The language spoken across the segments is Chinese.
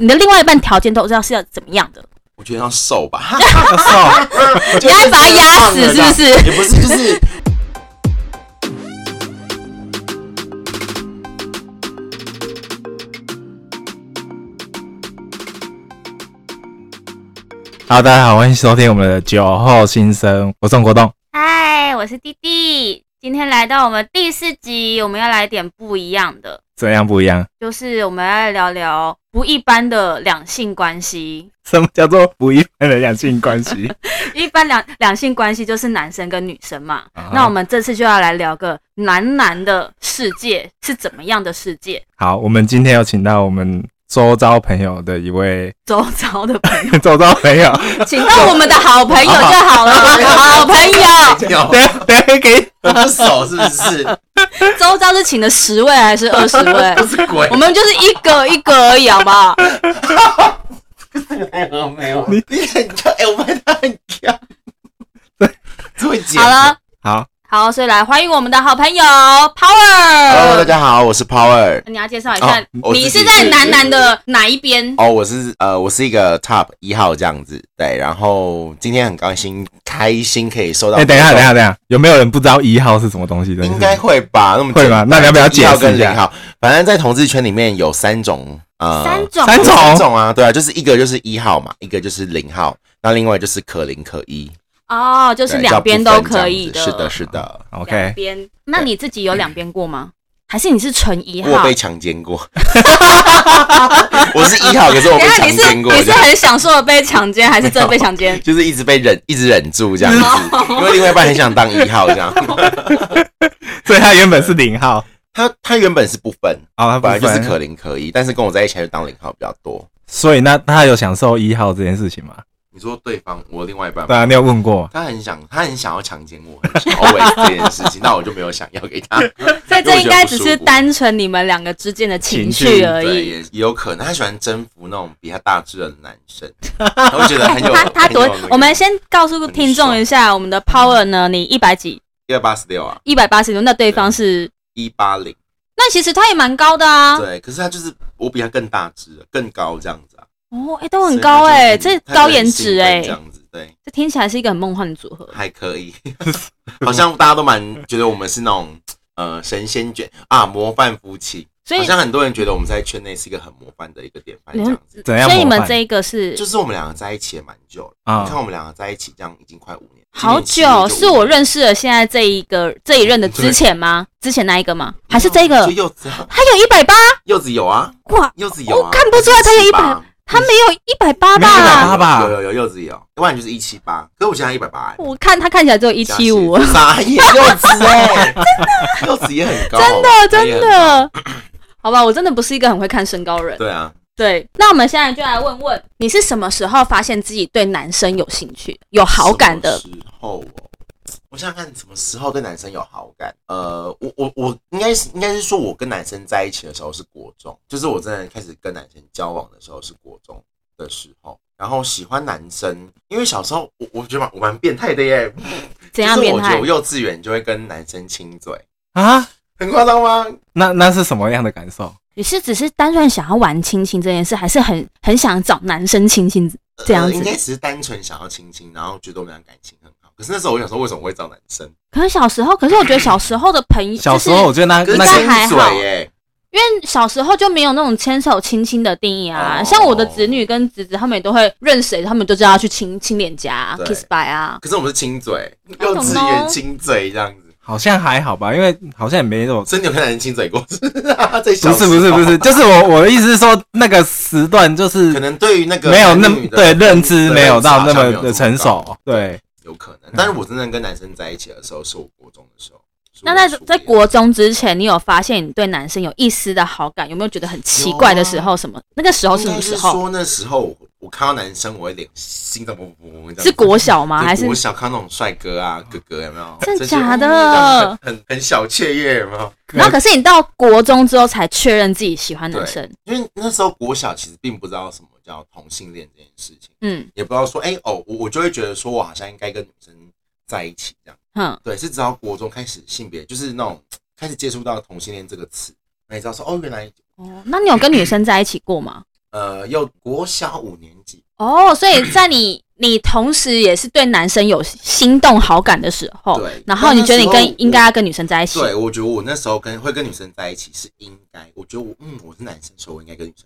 你的另外一半条件都知道是要怎么样的？我觉得要瘦吧，要瘦，你你要把它压死是不是也不是，就 是好，大家好，欢迎收听我们的酒后心声，我是宋国栋。嗨，我是弟弟，今天来到我们第四集，我们要来点不一样的，怎样不一样？就是我们来聊聊不一般的两性关系。什么叫做不一般的两性关系？一般两两性关系就是男生跟女生嘛，啊那我们这次就要来聊个男男的世界是怎么样的世界，好，我们今天有请到我们周遭朋友的一位周遭的朋友，周遭朋友，请到我们的好朋友就好了，好朋友。有等一下等一下给。我不熟是不是？周遭是请了十位还是二十位？不是鬼。我，们就是一个一个而已，好不好？没有没有，你你很强，哎，我们他很强，这会剪。好了，好，好，所以来欢迎我们的好朋友 Power Hello，大。家好，我是 Power。你要介绍一下哦，你是在男男的哪一边？哦，我是呃，我是一个 Top 一号这样子，对。然后今天很高兴，开心可以收到。哎、等一下，等一下，等一下，有没有人不知道一号是什么东西的？应该会吧？那么会吧那你要不要解释一下一号跟零号？反正在同志圈里面有三种，呃，三种，三种三种啊，对啊，就是一个就是一号嘛，一个就是零号，那另外就是可零可一，哦，就是两边都可以的。是的，是的。OK，边。那你自己有两边过吗？还是你是纯一号？我被强奸过，我是一号，可是我被强奸过，你是很享受的被强奸，还是真的被强奸？就是一直被忍，一直忍住这样子，哦因为另外一半很想当一号这样。所以他原本是零号，他他原本是不分，啊，他本来就是可零可一，但是跟我在一起还是当零号比较多。所以那他有享受一号这件事情吗？你说对方，我另外一半吗对啊，你有问过？他很想，他很想要强奸我，很想 always 这件事情，那我就没有想要给他。所以这应该只是单纯你们两个之间的情绪而，已。也也有可能他喜欢征服那种比他大只的男生，我觉得很有。他他多那个，我们先告诉听众一下，我们的 Power 呢，你一百几，一百八十六啊，一百八十六，那对方是，一八零，那其实他也蛮高的啊。对，可是他就是我比他更大只，更高这样子啊，哦，哎，都很高哎，这高颜值哎这，样子，对，这听起来是一个很梦幻的组合。还可以，好像大家都蛮觉得我们是那种呃神仙卷啊，模范夫妻，所以好，像很多人觉得我们在圈内是一个很模范的一个典范这样子。怎样所以你们这一个是就是我们两个在一起也蛮久了，啊你看我们两个在一起这样已经快五年，好久，是我认识了现在这一个这一任的之前吗？之前那一个吗？还是这个就？柚子啊，他有一百八柚子有啊，哇，柚子有啊，我看不出来他有100他没有一百八没有180吧？吧有有有柚子有，要不然就是一七八，可是我现在一百八，我看他看起来只有一七五，傻眼，柚子哎，真的，柚子也很高，真的真的。好吧，我真的不是一个很会看身高人。对啊，对，那我们现在就来问问，你是什么时候发现自己对男生有兴趣、有好感的？时候哦，我想想看什么时候对男生有好感。呃，我我我应该是应该是说，我跟男生在一起的时候是国中，就是我真的开始跟男生交往的时候是国中的时候。然后喜欢男生，因为小时候我我觉得蛮我蛮变态的耶，怎样变态就是我觉得我？幼稚园就会跟男生亲嘴，啊，很夸张吗？那那是什么样的感受？你是只是单纯想要玩亲亲这件事，还是很很想找男生亲亲这样呃应该？只是单纯想要亲亲，然后觉得我们俩感情很好。可是那时候我想说，为什么会找男生？可是小时候，可是我觉得小时候的朋友，小时候我觉得那那应该还好嘴耶，因为小时候就没有那种牵手亲亲的定义啊。哦像我的侄女跟侄子，他们也都会认谁，他们就知道要去亲亲脸颊、啊、kiss by 啊。可是我们是亲嘴幼稚园亲嘴这样子。好像还好吧，因为好像也没那种。真的有跟男人亲嘴过？在不是不是不是，就是我我的意思是说，那个时段就是可能对于那个没有那对认知没有到那么的成熟，对，有可能。但是我真正跟男生在一起的时候，是我国中的时候。那在在国中之前，你有发现你对男生有一丝的好感？有没有觉得很奇怪的时候？什么？那个时候是什么时候？说那时候我我看到男生，我会脸心脏砰砰砰砰。是国小吗？还是国小看那种帅哥啊哥哥有没有？真的假的很很小雀跃有没有？然后可是你到国中之后才确认自己喜欢男生，因为那时候国小其实并不知道什么叫同性恋这件事情，嗯。也不知道说哎、哦，我我就会觉得说我好像应该跟女生在一起这样。哼，对，是直到国中开始性别就是那种开始接触到同性恋这个词，那你知道说哦，原来哦，那你有跟女生在一起过吗？呃，有国小五年级，哦，所以在你你同时也是对男生有心动好感的时候，对然后你觉得你跟应该要跟女生在一起，对我觉得我那时候跟会跟女生在一起是应该，我觉得我嗯我是男生，所以我应该跟女生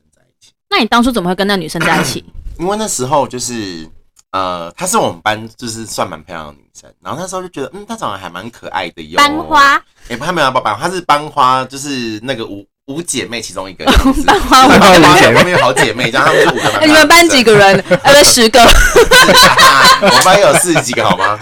那你当初怎么会跟那女生在一起？因为那时候就是呃，她是我们班就是算蛮漂亮的女生，然后那时候就觉得嗯她长得还蛮可爱的哟，班花，哎、不，她没有班班花，她是班花，就是那个五五姐妹其中一个这样子，班花班五姐妹有好姐妹，这样她们是五个 你们班几个？人？呃，不，十个。我们班有四十几个，好吗？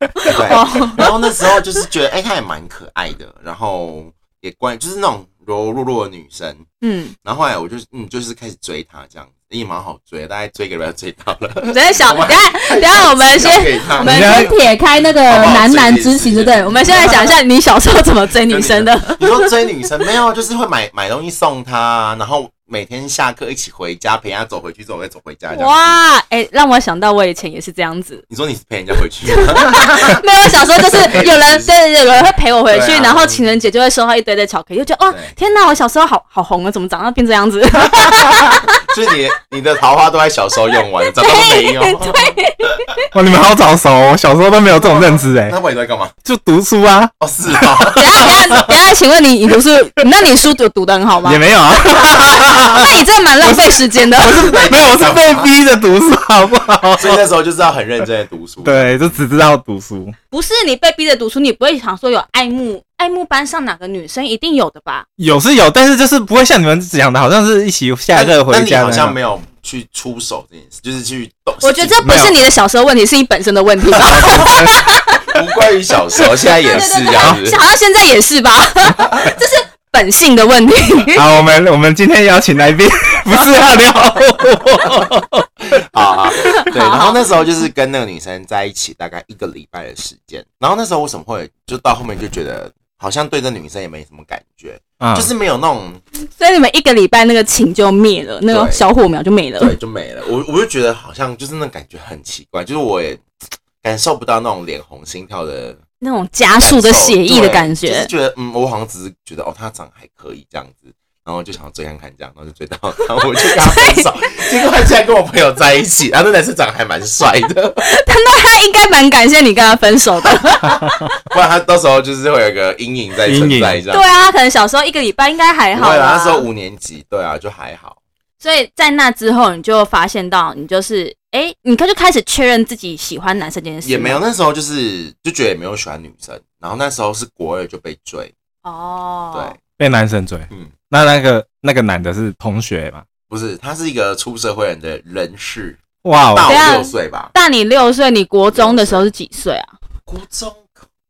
对。哦然后那时候就是觉得，哎、她也蛮可爱的，然后也关就是那种柔柔弱弱的女生。嗯，然后后来我就嗯，就是开始追她这样子，也蛮好追的，大概追个月追到了。等一下想，等一下，等一下，我们先。我们先撇开那个男男之情，对不对？我们现在想一下你小时候怎么追女生的。你说追女生没有，就是会买买东西送她，然后每天下课一起回家，陪她走回去，走回走回家。哇，哎、让我想到我以前也是这样子。你说你是陪人家回去？没有，我小时候就是 有人对有人会陪我回去，啊然后情人节就会收到一堆的巧克力，就觉得哇，天哪，我小时候好好红啊，怎么长大变这样子？就是你你的桃花都在小时候用完，长大都没有。哇，你们好早熟小时候都没有这种认知哎，那不然你在干嘛？就读书啊，哦，是哦，等下等下等下，请问你你读书，那你书读读的很好吗也？没有啊，那你真的蛮浪费时间的。没有，我是被逼着读书，好不好？所以那时候就是要很认真的读书。，对，就只知道读书。不是你被逼着读书，你不会想说有爱慕爱慕班上哪个女生，一定有的吧？有是有，但是就是不会像你们讲的，好像是一起下课回那你好家的那种。像没有去出手这件事，就是去动。我觉得这不是你的小时候问题，是你本身的问题吧？不关于小时候，现在也是这样子。好像现在也是吧？这是本性的问题。好，我们我们今天邀请来宾不是要聊 我，好好，对，然后那时候就是跟那个女生在一起大概一个礼拜的时间，然后那时候为什么会就到后面就觉得好像对这女生也没什么感觉，嗯就是没有那种所以你们一个礼拜那个情就灭了，那个小火苗就没了。对就没了，我我就觉得好像就是那感觉很奇怪，就是我也感受不到那种脸红心跳的那种加速的血液的感觉就是觉。觉得嗯，我好像只是觉得哦，他长得还可以这样子。然后就想要追看看这样，然后就追到，然后我就跟他分手。结果他竟然跟我朋友在一起，然后那男生长得还蛮帅的，他应该蛮感谢你跟他分手的。不然他到时候就是会有一个阴影在存在这样。对啊，他可能小时候一个礼拜应该还好对啊，啦那时候五年级，对啊，就还好。所以在那之后，你就发现到你就是哎，你就开始确认自己喜欢男生这件事也没有，那时候就是就觉得也没有喜欢女生，然后那时候是国二就被追，哦。对，被男生追。嗯，那那个那个男的是同学吗？不是，他是一个出社会人的人士，哇哦，大对啊我六岁吧，大你六岁，你国中的时候是几岁啊？国中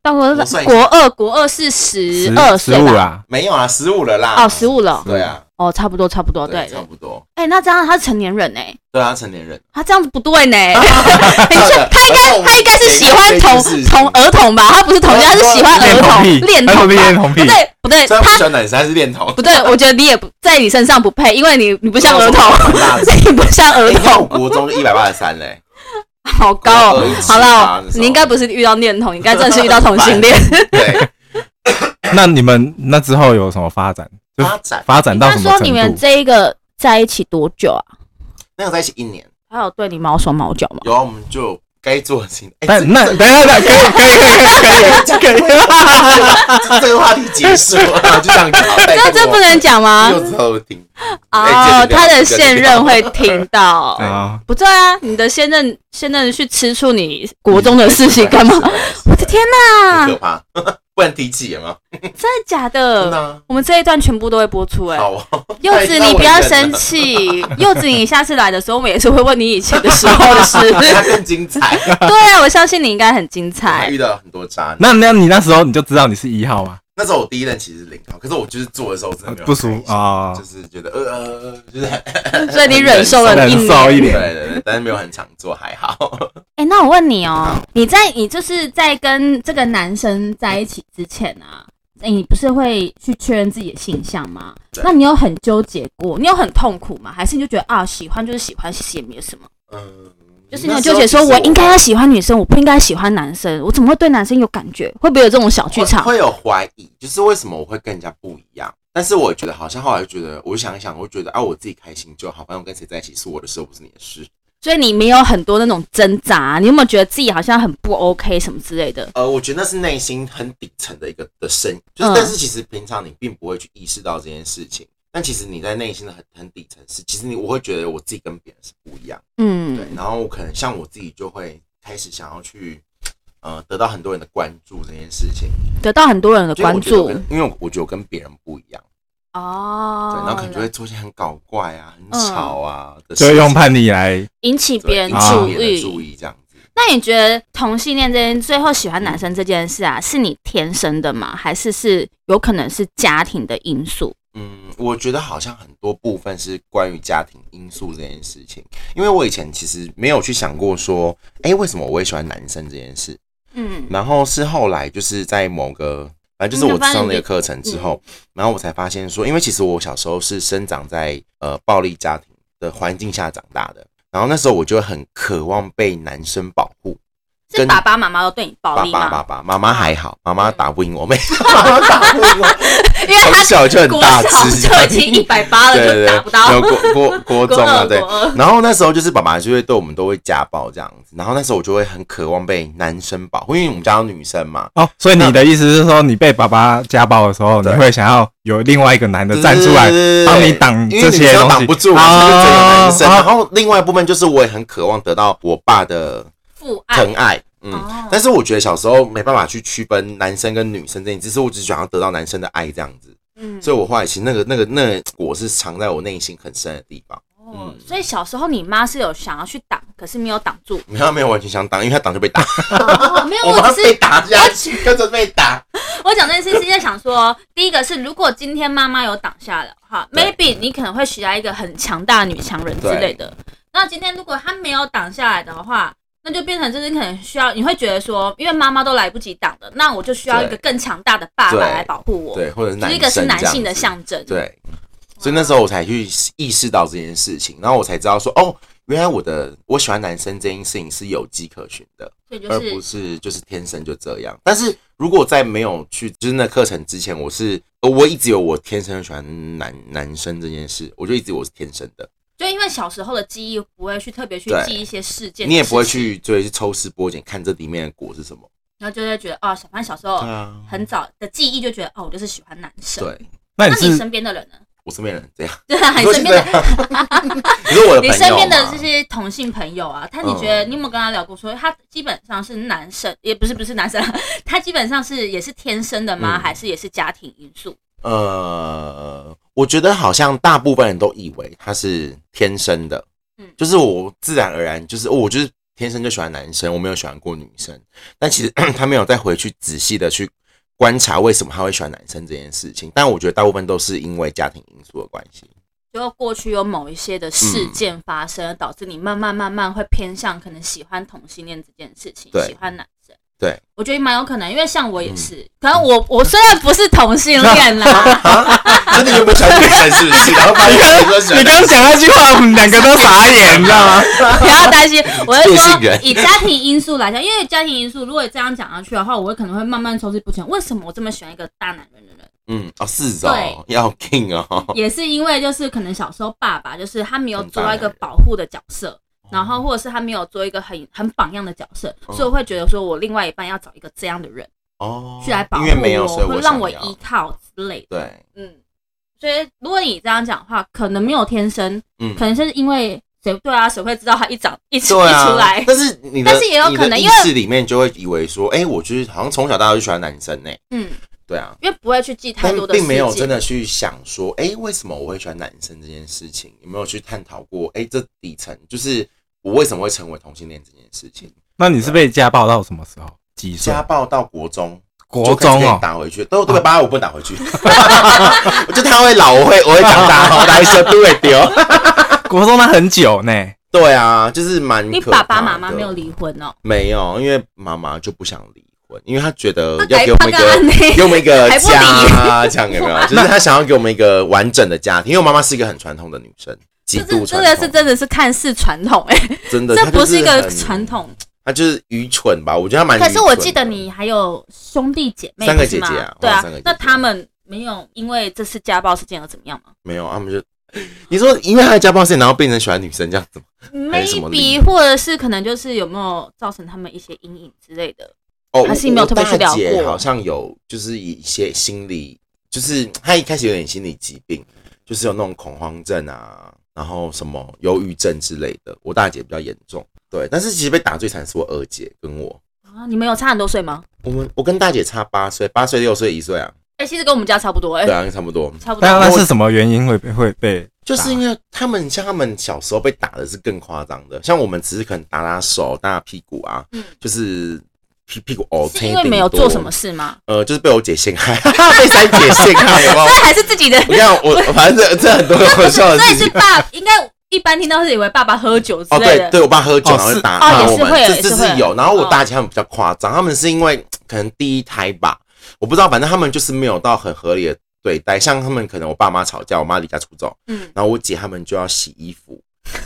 到国我算一下国二，国二是十十二岁吧？十五啦，没有啊，十五了啦。哦，十五了。对啊，哦，差不多，差不多，对。差不多。哎，那这样他是成年人哎，对啊，成年人。他这样子不对呢。他应该他应该是喜欢童童儿童吧？他不是童年，他是喜欢儿童恋童不，对不对，他不喜他欢男生，他是恋童。不对，我觉得你也不在你身上不配，因为你你不像儿童你不像儿童，国中一百八十三嘞。好高哦好了你应该不是遇到恋童，你应该真的是遇到同性恋。对，那你们那之后有什么发展？就发展发展到那什么程说你们？这一个在一起多久啊？那个在一起一年，他有对你毛手毛脚吗？有啊我们就该做的事情。哎但这那等一下，等一下，可以可以可以可以可以，这这个话题结束了，就这样搞。这这不能讲吗？就之后听。哦哎，这个他的现任会听到。对 啊，不对啊，你的现任现任去吃醋你国中的事情干嘛？我的天哪，可怕，不然第一季有吗？的假真的的？啊，我们这一段全部都会播出哎、好哦。柚子，你不要生气。柚子，你下次来的时候，我们也是会问你以前的时候的事。他更精彩，对啊，我相信你应该很精彩。遇到很多渣男。那那你那时候你就知道你是一号吗？那时候我第一任其实是零号，可是我就是做的时候真的没有不舒服啊就是觉得呃呃，就是很 所以你忍受了一忍受一年。对点对对，但是没有很常做，还好。哎、那我问你哦，你在你就是在跟这个男生在一起之前啊，哎你不是会去确认自己的性向吗？那你有很纠结过？你有很痛苦吗？还是你就觉得啊，喜欢就是喜欢，其实也没有什么？嗯，就是你有纠结说，我应该要喜欢女生，我不应该喜欢男生，我怎么会对男生有感觉？会不会有这种小剧场？会会有怀疑，就是为什么我会跟人家不一样？但是我觉得好像后来就觉得，我想一想，我就觉得啊，我自己开心就好，反正我跟谁在一起是我的事，又不是你的事。所以你没有很多那种挣扎，你有没有觉得自己好像很不 OK 什么之类的？呃，我觉得那是内心很底层的一个的声音，就是、嗯但是其实平常你并不会去意识到这件事情，但其实你在内心的很很底层是，其实你我会觉得我自己跟别人是不一样，嗯，对，然后我可能像我自己就会开始想要去。呃，得到很多人的关注这件事情，得到很多人的关注因为我我觉得我跟别人不一样，哦，对，然后可能就会做一些很搞怪啊、很吵啊就会，用叛逆来引起别人注意。注意这样子。那你觉得同性恋这件最后喜欢男生这件事啊，是你天生的吗？还是是有可能是家庭的因素？嗯，我觉得好像很多部分是关于家庭因素这件事情，因为我以前其实没有去想过说，哎、为什么我会喜欢男生这件事。嗯，然后是后来就是在某个，反正就是我上那个课程之后，嗯然后我才发现说，因为其实我小时候是生长在呃暴力家庭的环境下长大的，然后那时候我就很渴望被男生保护。是爸爸妈妈都对你暴爸力吗？爸爸爸，妈妈还好，妈妈打不赢我，妹 妈妈打不赢我，因为从他小就很国大小只，就已经一百八了，对对对，就打不到。没有国国国中啊，对国。二然后那时候就是爸爸就会对我们都会家暴这样子，然后那时候我就会很渴望被男生保护，因为我们家有女生嘛，哦。所以你的意思是说，你被爸爸家暴的时候，你对会想要有另外一个男的站出来对对对对帮你挡因为这些东西，挡不住就只有男生。哦然后另外一部分就是我也很渴望得到我爸的父爱疼爱，嗯哦。但是我觉得小时候没办法去区分男生跟女生这件事，只是我只想要得到男生的爱这样子。嗯，所以我后来其实那个那个那个果是藏在我内心很深的地方。哦，所以小时候你妈是有想要去挡，可是没有挡住。没有没有完全想挡，因为她挡就被打，哦，没有，我是被打下去，跟着被打。我讲这件事是在想说，第一个是如果今天妈妈有挡下了，哈，maybe 你可能会需要一个很强大的女强人之类的。那今天如果她没有挡下来的话，那就变成就是可能需要，你会觉得说，因为妈妈都来不及挡的，那我就需要一个更强大的爸爸来保护我。对，或者是男生就是一个是男性的象征。对，所以那时候我才去意识到这件事情，然后我才知道说，哦，原来我的我喜欢男生这件事情是有迹可循的，而不是是就是天生就这样。但是如果在没有去就是那课程之前，我是呃我一直有我天生喜欢男男生这件事，我就一直我是天生的，就因为小时候的记忆不会去特别去对记一些事件，你也不会，去追去抽丝剥茧看这里面的果是什么。然后就会觉得哦，小潘小时候很早的记忆就觉得哦，我就是喜欢男生。，对那你那你身边的人呢？我身边人这样，对啊，你身边的 你说我的朋友你身边的吗这些同性朋友啊，他你觉得嗯你有没有跟他聊过说，他基本上是男生，也不是不是男生，他基本上是也是天生的吗？嗯还是也是家庭因素？呃，我觉得好像大部分人都以为他是天生的，嗯。就是我自然而然就是、哦我就是天生就喜欢男生，我没有喜欢过女生，但其实 他没有再回去仔细的去观察为什么他会喜欢男生这件事情，但我觉得大部分都是因为家庭因素的关系。就过去有某一些的事件发生，导致你慢慢慢慢会偏向可能喜欢同性恋这件事情，喜欢男生。对，我觉得蛮有可能，因为像我也嗯。是，可能我我虽然不是同性恋啦，真的原本喜欢女生是不是？然后你刚刚讲那句话，我们两个都傻眼，你知道吗？不要担心，我是变说以家庭因素来讲，因为家庭因素如果这样讲下去的话，我可能会慢慢抽丝剥茧，为什么我这么喜欢一个大男人的人？嗯哦是哦，要 king 哦，也是因为就是可能小时候爸爸就是他没有做到一个保护的角色，然后或者是他没有做一个很很榜样的角色，哦。所以我会觉得说我另外一半要找一个这样的人哦，去来保护我，让我依靠之类的。对，嗯，所以如果你这样讲的话，可能没有天生，嗯。可能是因为谁对啊，谁会知道他一长一出啊，一出来？但是你的，但是也有可能因为识里面就会以为说，哎、我就是好像从小到大就喜欢男生呢、嗯，对啊，因为不会去记太多的并没有真的去想说，哎、为什么我会喜欢男生这件事情，有没有去探讨过？哎、这底层就是我为什么会成为同性恋这件事情。那你是被家暴到什么时候？几岁家？暴到国中，国中哦，打回去，都都被八我不打回去，我 就他会老，我会我会长大，然后打一车都会丢。国中那很久呢。对啊，就是蛮你爸爸妈妈没有离婚哦？没有，因为妈妈就不想离婚，因为她觉得要给我们一个给我们一个家，这样有没有？就是她想要给我们一个完整的家庭，因为我妈妈是一个很传统的女生，极这度传统，这这个是真的是看似传统哎、真的，这不是一个很传，统。他就是愚蠢吧？我觉得他蛮。可是我记得你还有兄弟姐妹，三个姐姐啊对啊那他们没有因为这次家暴事件而怎么样吗没有，他们就你说因为他的家暴事件，然后变成喜欢女生这样子吗？？maybe 或者是可能就是有没有造成他们一些阴影之类的？哦，还是你没有特别去聊过好像有就是一些心理，就是他一开始有点心理疾病，就是有那种恐慌症啊，然后什么忧郁症之类的。我大姐比较严重，对，但是其实被打最惨是我二姐跟我，啊，你们有差很多岁吗？我们我跟大姐差八岁，八岁六岁一岁啊，哎、其实跟我们家差不多，哎、对啊，差不多。差不多。那那是什么原因会被会被？就是因为他们像他们小时候被打的是更夸张的，像我们只是可能打打手、打打屁股啊，嗯就是屁屁股哦，是因为没有做什么事吗？呃，就是被我姐陷害，被三姐陷害，有没有？那还是自己的。你看我反正这这很多 好笑的所以。是爸，应该一般听到是以为爸爸喝酒之哦，类的。对对，我爸喝酒哦然后就打哦打我们，这是会这是有。然后我哦大姐他们比较夸张，他们是因为可能第一胎吧，我不知道，反正他们就是没有到很合理的对待。像他们可能我爸妈吵架，我妈离家出走，嗯，然后我姐他们就要洗衣服，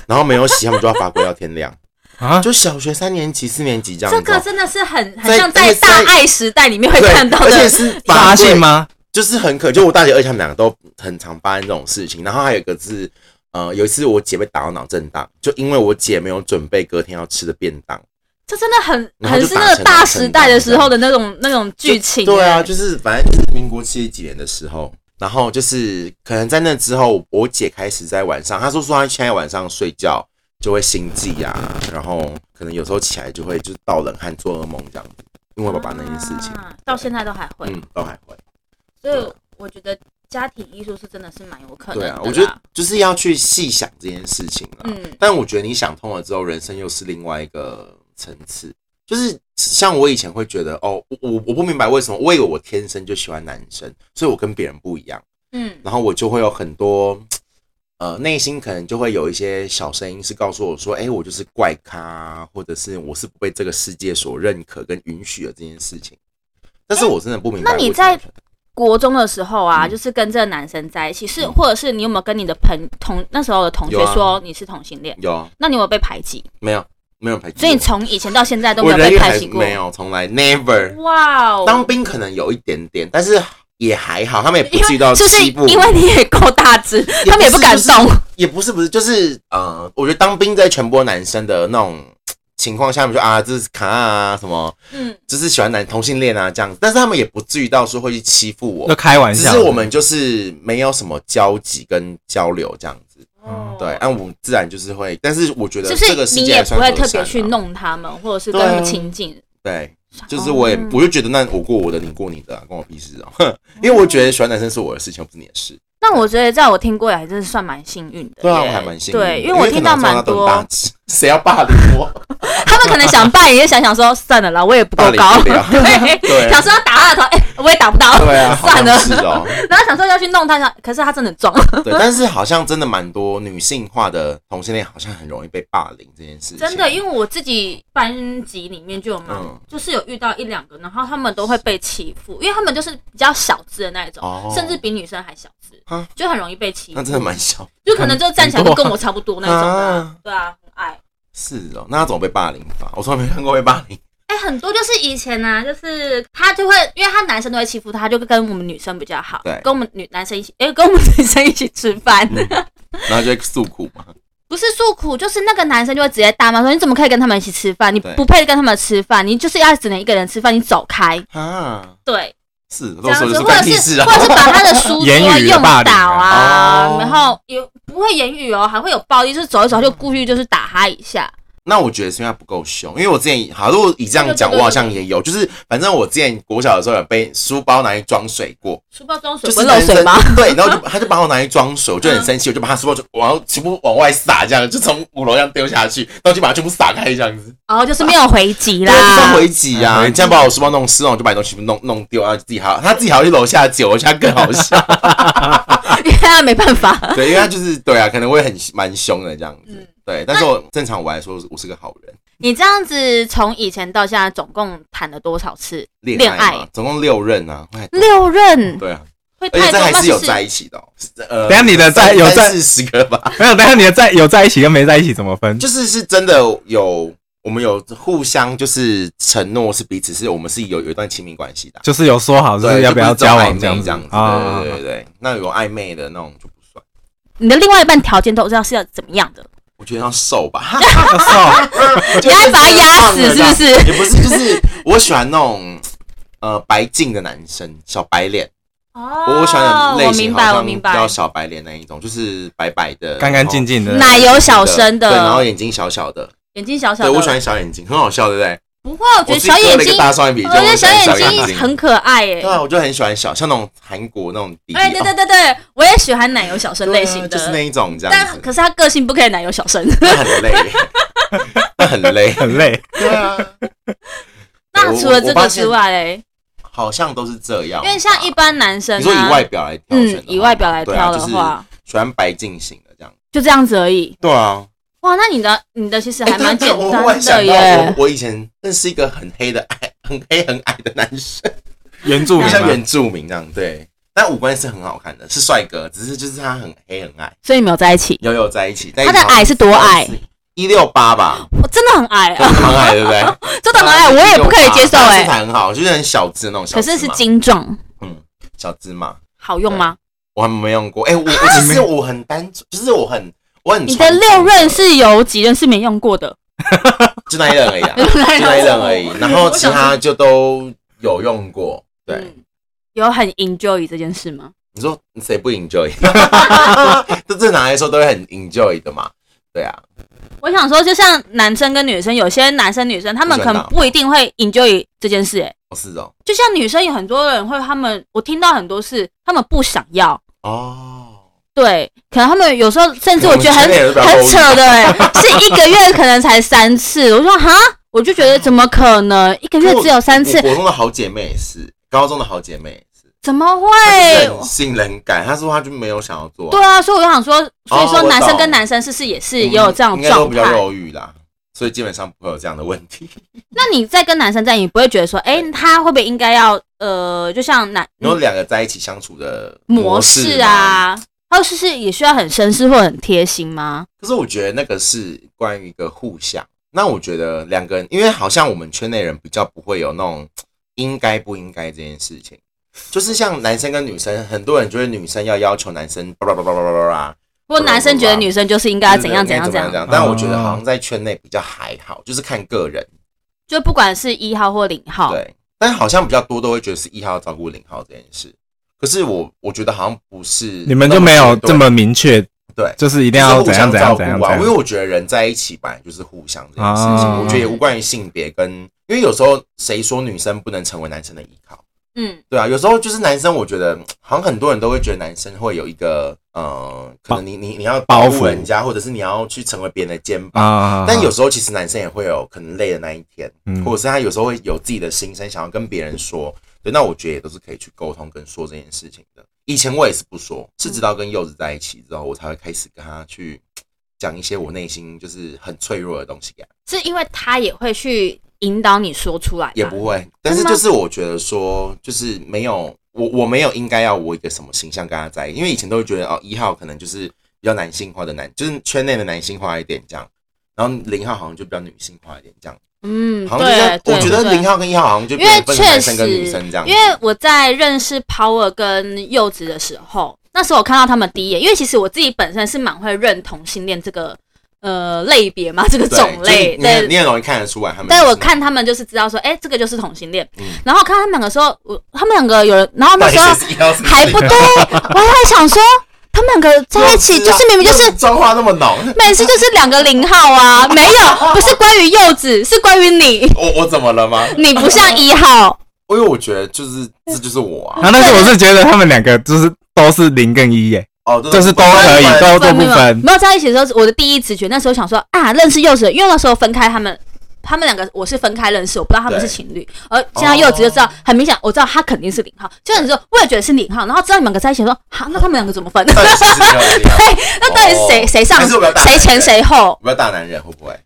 然后没有洗，他们就要罚跪到天亮。啊，就小学三年级、四年级这样。这个真的是很很像在大爱时代里面会，看到的。而且是发现吗？就是很可，就我大姐、二姐他们两个都很常发生这种事情。然后还有一个是，呃，有一次我姐被打到脑震荡，就因为我姐没有准备隔天要吃的便当。这真的很很是那个大时代的时候的那种那种剧情。对啊，哎就是反正就是民国七十几年的时候，然后就是可能在那之后，我姐开始在晚上，她说说她现在晚上睡觉就会心悸啊，然后可能有时候起来就会就是盗冷汗、做噩梦这样子，因为爸爸那件事情，啊到现在都还会。嗯，都还会。所以我觉得家庭艺术是真的是蛮有可能的啦。，对啊我觉得就是要去细想这件事情了。嗯但我觉得你想通了之后，人生又是另外一个层次。就是像我以前会觉得，哦，我我我不明白为什么，我以为我天生就喜欢男生，所以我跟别人不一样，嗯然后我就会有很多，呃，内心可能就会有一些小声音是告诉我说，哎、我就是怪咖，或者是我是不被这个世界所认可跟允许的这件事情。但是我真的不明白那你在国中的时候啊，嗯就是跟这个男生在一起，是嗯或者是你有没有跟你的朋同那时候的同学说你是同性恋？有啊那你有没有被排挤？没有没有排挤？所以你从以前到现在都没有被排挤过？没有，从来 never。哇哦！当兵可能有一点点，但是也还好，他们也不至于到欺负。因为你也够大只，他们也不敢动？也不是不是，就是呃，我觉得当兵在全部男生的那种情况下，他们说啊，这是卡啊什么，嗯，就是喜欢男同性恋啊这样子，但是他们也不至于到说会去欺负就我，开玩笑，只是我们就是没有什么交集跟交流这样子。哦对，按我自然就是会，但是我觉得就这个是你世界还算也不会特别去弄他们，或者是跟他们亲近。对，就是我也哦我就觉得那我过我的，你过你的、啊，关我屁事啊。哼 因为我觉得喜欢男生是我的事情，又不是你的事。那我觉得在我听过来还真是算蛮幸运的。对啊，我还蛮幸运。对，因为我听到蛮多，谁要霸凌我？他们可能想扮，也就想想说算了啦，我也不够高，对，对想说要打他的头，哎，我也打不到，对啊，算了。然后想说要去弄他，想可是他真的壮，对，但是好像真的蛮多女性化的同性恋，好像很容易被霸凌这件事情。真的，因为我自己班级里面就有蛮，嗯就是有遇到一两个，然后他们都会被欺负，因为他们就是比较小只的那一种，哦甚至比女生还小只啊，就很容易被欺负。那真的蛮小。就可能就站起来就跟我差不多那种的啊啊，对啊，很矮。是哦，那他怎么被霸凌法？我从来没看过被霸凌。哎、很多就是以前呢、就是他就会，因为他男生都会欺负他，他就跟我们女生比较好，对跟我们女男生一起，哎、跟我们女生一起吃饭，嗯然后就会诉苦嘛。不是诉苦，就是那个男生就会直接大骂说，你怎么可以跟他们一起吃饭？你不配跟他们吃饭，你就是要只能一个人吃饭，你走开。啊，对，是，这样子，或者是或。者是把他的书桌用倒啊，哦然后有不会言语哦，还会有暴力，就是走一走就故意就是打他一下。那我觉得是因为他不够凶，因为我之前好，如果以这样讲，我好像也有，就是反正我之前国小的时候有被书包拿去装水过，书包装水就是漏水吗？对，然后就他就把我拿去装水，我就很生气，我就把他书包就往全部往外撒，这样就从五楼这样丢下去，然后就把它全部撒开这样子，哦，就是没有回击啦。回击啊！回击你这样把我书包弄湿了，我就把你东西全部弄弄丢，然后自己还要他自己还要去楼下捡，我觉得他更好笑。因为他没办法。对，因为他就是对啊，可能会很蛮凶的这样子。嗯对，但是我正常我来说，我是个好人。你这样子从以前到现在总共谈了多少次？恋恋爱，总共六任啊，六任？对啊，会太多，而且这还是是有在一起的哦。呃，等下你的在有在四十个吧，没有，等下你的在有在一起跟没在一起怎么分？就是是真的有我们有互相就是承诺是彼此是我们是有有一段亲密关系的，就是有说好，就，是要不要交往这样子。暧昧这样子，啊。对对对对，那有暧昧的那种就不算。你的另外一半条件都知道是要怎么样的，我觉得要瘦吧，瘦 你你要把他压死是不是？也不是，就是我喜欢那种呃白净的男生，小白脸。哦我我喜欢的类我明白，型好像我明白比较。小白脸那一种，就是白白的，干干净净的，奶油小生的对，然后，眼睛小小的，眼睛小小对的。我喜欢小眼睛，很好笑，对不对？不会，我觉得小眼睛，大眼，我觉得小眼睛很可爱耶对。啊，我就很喜欢小，像那种韩国那种弟弟，哎，对对哦对对，我也喜欢奶油小生类型的，就是那一种这样，但可是他个性不可以奶油小生。那很累，那很累，很累。对啊。那除了这个之外嘞，好像都是这样，因为像一般男生啊，你说以外表来挑选的话，嗯以外表来挑的话，就是喜欢白净型的这样。就这样子而已。对啊，哇，那你的你的其实还蛮简单的耶我。我以前认识一个很黑的矮、很黑很矮的男生，原住民 吗像原住民这样，对。但五官是很好看的，是帅哥，只是就是他很黑很矮，所以没有在一起，有有在一起。他的矮是多矮？一六八吧，我真的很矮 啊，很矮，对不对？真的很矮，我也不可以接受哎身哎。材很好，就是很小只的那种小可。是是精壮，嗯，小芝麻，好用吗？我还没用过。哎，我我其实我很单纯，就是我很我很你的六任是有几任是没用过的？就那一任而已啊，就那一任而已。然后其他就都有用过。对，嗯，有很 enjoy 这件事吗？你说谁不 enjoy？这正常来说都会很 enjoy 的嘛。对啊，我想说，就像男生跟女生，有些男生女生他们可能不一定会 enjoy 这件事，哎，哦是哦，就像女生有很多人会，他们我听到很多是他们不想要，哦，对，可能他们有时候甚至我觉得很很扯的、欸，是一个月可能才三次。我说哈，我就觉得怎么可能一个月只有三次我？国中的好姐妹也是，高中的好姐妹也是，怎么她会就是？很信任感。他说他就没有想要做啊，对啊，所以我就想说，所以说男生跟男生是不是也是嗯也有这样应该都比较状态？肉欲啦，所以基本上不会有这样的问题。那你在跟男生在一起，你不会觉得说，哎、他会不会应该要呃，就像男你说两个在一起相处的模式，啊，他是是也需要很绅士或很贴心吗？可是我觉得那个是关于一个互相。那我觉得两个人，因为好像我们圈内人比较不会有那种应该不应该这件事情，就是像男生跟女生，很多人觉得女生要要求男生叭叭叭叭叭叭叭。不过男生觉得女生就是应该怎样怎样怎样，但我觉得好像在圈内比较还好，就是看个人，就不管是一号或零号，对，但好像比较多都会觉得是一号照顾零号这件事。可是我我觉得好像不是，你们就没有这么明确，对，就是一一定要怎样怎样怎样怎啊。因为。我觉得人在一起本来就是互相这件事情，啊我觉得也无关于性别跟，因为有时候谁说女生不能成为男生的依靠？嗯，对啊，有时候就是男生，我觉得好像很多人都会觉得男生会有一个呃，可能你你你要保护人家，或者是你要去成为别人的肩膀。啊但有时候其实男生也会有可能累的那一天，嗯或者是他有时候会有自己的心声，想要跟别人说。对，那我觉得也都是可以去沟通跟说这件事情的。以前我也是不说，是直到跟柚子在一起之后，我才会开始跟他去讲一些我内心就是很脆弱的东西给他。是因为他也会去引导你说出来，也不会，但是就是我觉得说，就是没有我我没有应该要我一个什么形象跟他在一起，因为以前都会觉得哦，一号可能就是比较男性化的男，就是圈内的男性化一点这样，然后零号好像就比较女性化一点这样，嗯，好像我觉得对零号跟一号好像就因为确实生这样，因为我在认识 Power 跟柚子的时候，那时候我看到他们第一眼，因为其实我自己本身是蛮会认同性恋这个呃类别嘛，这个种类，对。你很容易看得出来他们。但我看他们就是知道说，哎、这个就是同性恋。嗯然后看他们两个说，我他们两个有人，然后那时候还不对，我还想说，他们两个在一起，就是明明就是妆化那么浓，每次就是两个零号啊，没有，不是关于柚子，是关于你，我我怎么了吗？你不像一号，因为我觉得就是这就是我啊，然后但是我是觉得他们两个就是都是零跟一耶，哦，就是都可以，都都不分。没有在一起的时候，我的第一直觉那时候想说啊，认识柚子，因为那时候分开他们。他们两个我是分开认识，我不知道他们是情侣。而现在柚子就知道，很明显，我知道他肯定是零号。就像你说，我也觉得是零号，然后知道你们两个在一起，说好，那他们两个怎么分？对，那到底是谁哦谁上谁前谁后？不要大男人会不会？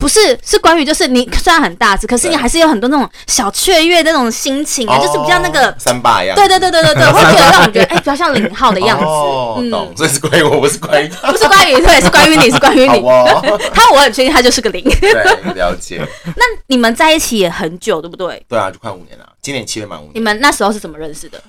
不是，是关于就是你虽然很大只，可是你对还是有很多那种小雀跃的那种心情啊，就是比较那个哦，三八一样，对对对对对对，会觉得让我觉得哎、比较像零号的样子，哦，嗯，懂，所以是关于我，不是关于他。不是关于对，是关于你，是关于你。哦，他我很确定他就是个零。对，了解。那你们在一起也很久，对不对？对啊，就快五年了，今年七月满五年。你们那时候是怎么认识的？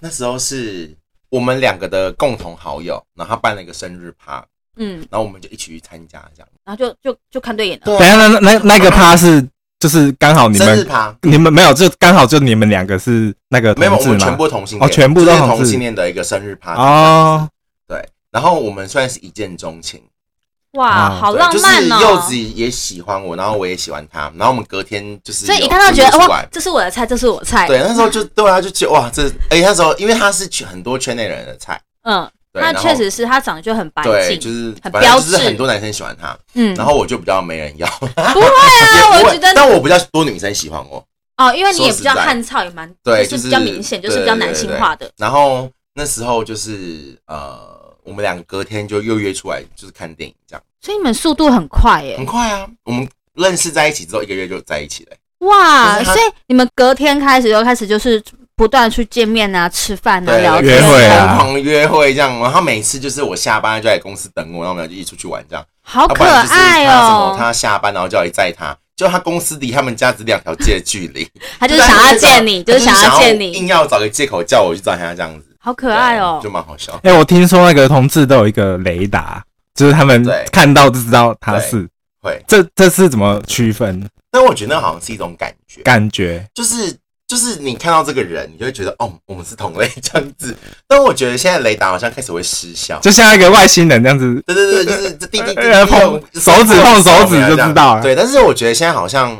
那时候是我们两个的共同好友，然后他办了一个生日趴，嗯，然后我们就一起去参加，这样。然后就就就看对眼了。对等一下那那那那个趴是就是刚好你们生日趴。你们没有，就刚好就你们两个是那个没有，我们？全部同性哦全部都是同性恋的一个生日趴哦，对，然后我们算是一见钟情，哇，啊好对浪漫哦！就是柚子也喜欢我，然后我也喜欢他，然后我们隔天就是所以一看到觉得哇这是我的菜，这是我的菜。对，那时候就对啊，就觉得哇，这而且那时候因为他是很多圈内人的菜，嗯，对，那然后确实是他长得就很白对，净，就是很反正就是很多男生喜欢他，嗯，然后我就比较没人要，不会啊，我觉得但我比较多女生喜欢我，哦，因为你也比较汉操，也蛮对就是比较明显，就是比较男性化的。然后那时候就是呃，我们两个隔天就又约出来，就是看电影这样，所以你们速度很快耶很，快啊，我们认识在一起之后一个月就在一起了、哇！所以你们隔天开始就开始就是不断去见面啊、吃饭啊、对，聊约天会啊疯狂约会这样，然后每次就是我下班就在公司等我，然后我们俩就一起出去玩这样。好可爱哦。他下班然后叫你载他，就他公司离他们家只两条街的距离，他就是想要见你，就是想要见硬你，要找个借口叫我去找他这样子，好可爱哦就。蛮好笑。哎、我听说那个同志都有一个雷达，就是他们看到就知道他是。会，这这是怎么区分？但我觉得那好像是一种感觉，感觉就是就是你看到这个人，你就会觉得哦，我们是同类这样子。但我觉得现在雷达好像开始会失效。就像一个外星人这样子，对对对，就是这滴滴滴呃碰手指碰手指就知道了对，但是我觉得现在好像，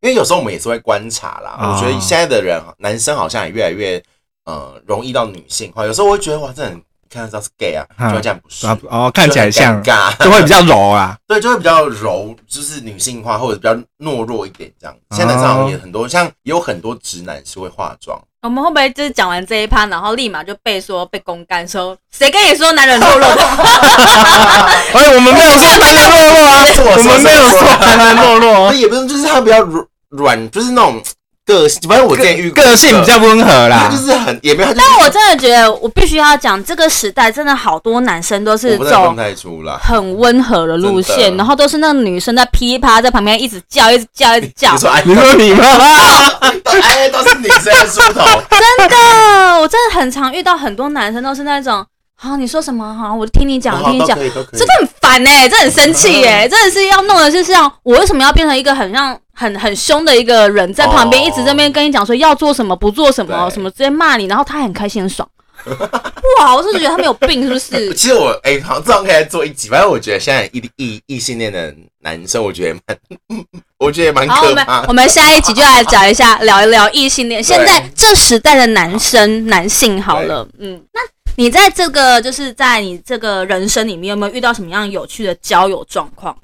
因为有时候我们也是会观察啦。哦我觉得现在的人，男生好像也越来越呃容易到女性化。有时候我会觉得哇，这人看得知道是 gay 啊，嗯就会这样不是啊，哦，看起来像，就会比较柔啊。对，就会比较柔，就是女性化或者比较懦弱一点这样。现在男生好像也很多，像也有很多直男是会化妆。我们会不会就是讲完这一趴，然后立马就被说被公干说，谁跟你说男人懦弱的？哎，我们没有说男人懦弱啊，我们没有说男人懦弱那啊，也不是，就是他比较软软，就是那种个性。反正我之前遇过个性比较温和他啦就。是很也没有，就是但我真的觉得，我必须要讲，这个时代真的好多男生都是我不太分走不太出来。很温和的路线，然后都是那个女生在噼里啪啦在旁边一直叫，一直叫，一直叫你。说哎，你说你吗？哎都是女生的出头，真的，我真的很常遇到很多男生都是那种，好、你说什么好，我听你讲，我听你讲真的很烦哎、真的很生气哎、真的是要弄的是像我为什么要变成一个很像很很凶的一个人，在旁边哦一直在那边跟你讲说要做什么不做什么什么，直接骂你，然后他很开心很爽。哇，我是觉得他们有病是不是？其实我哎、好像这样可以来做一集。反正我觉得现在异异异性恋的男生，我觉得也蛮，我觉得也蛮好，我们可怕我。们下一集就来讲一下，聊一聊异性恋。现在这时代的男生男性好了，嗯，那你在这个就是在你这个人生里面有没有遇到什么样有趣的交友状况？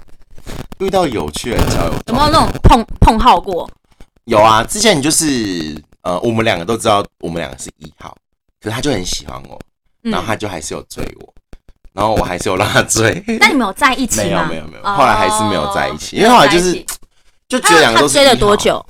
遇到有趣的交友有没有那种碰碰号过？有啊，之前就是呃，我们两个都知道我们两个是一号，可是他就很喜欢我，嗯然后他就还是有追我，然后我还是有让他追。那你们有在一起吗？没有没有没有，哦后来还是没有在一起，因为后来就是就觉得两个都是他追了一号多？久？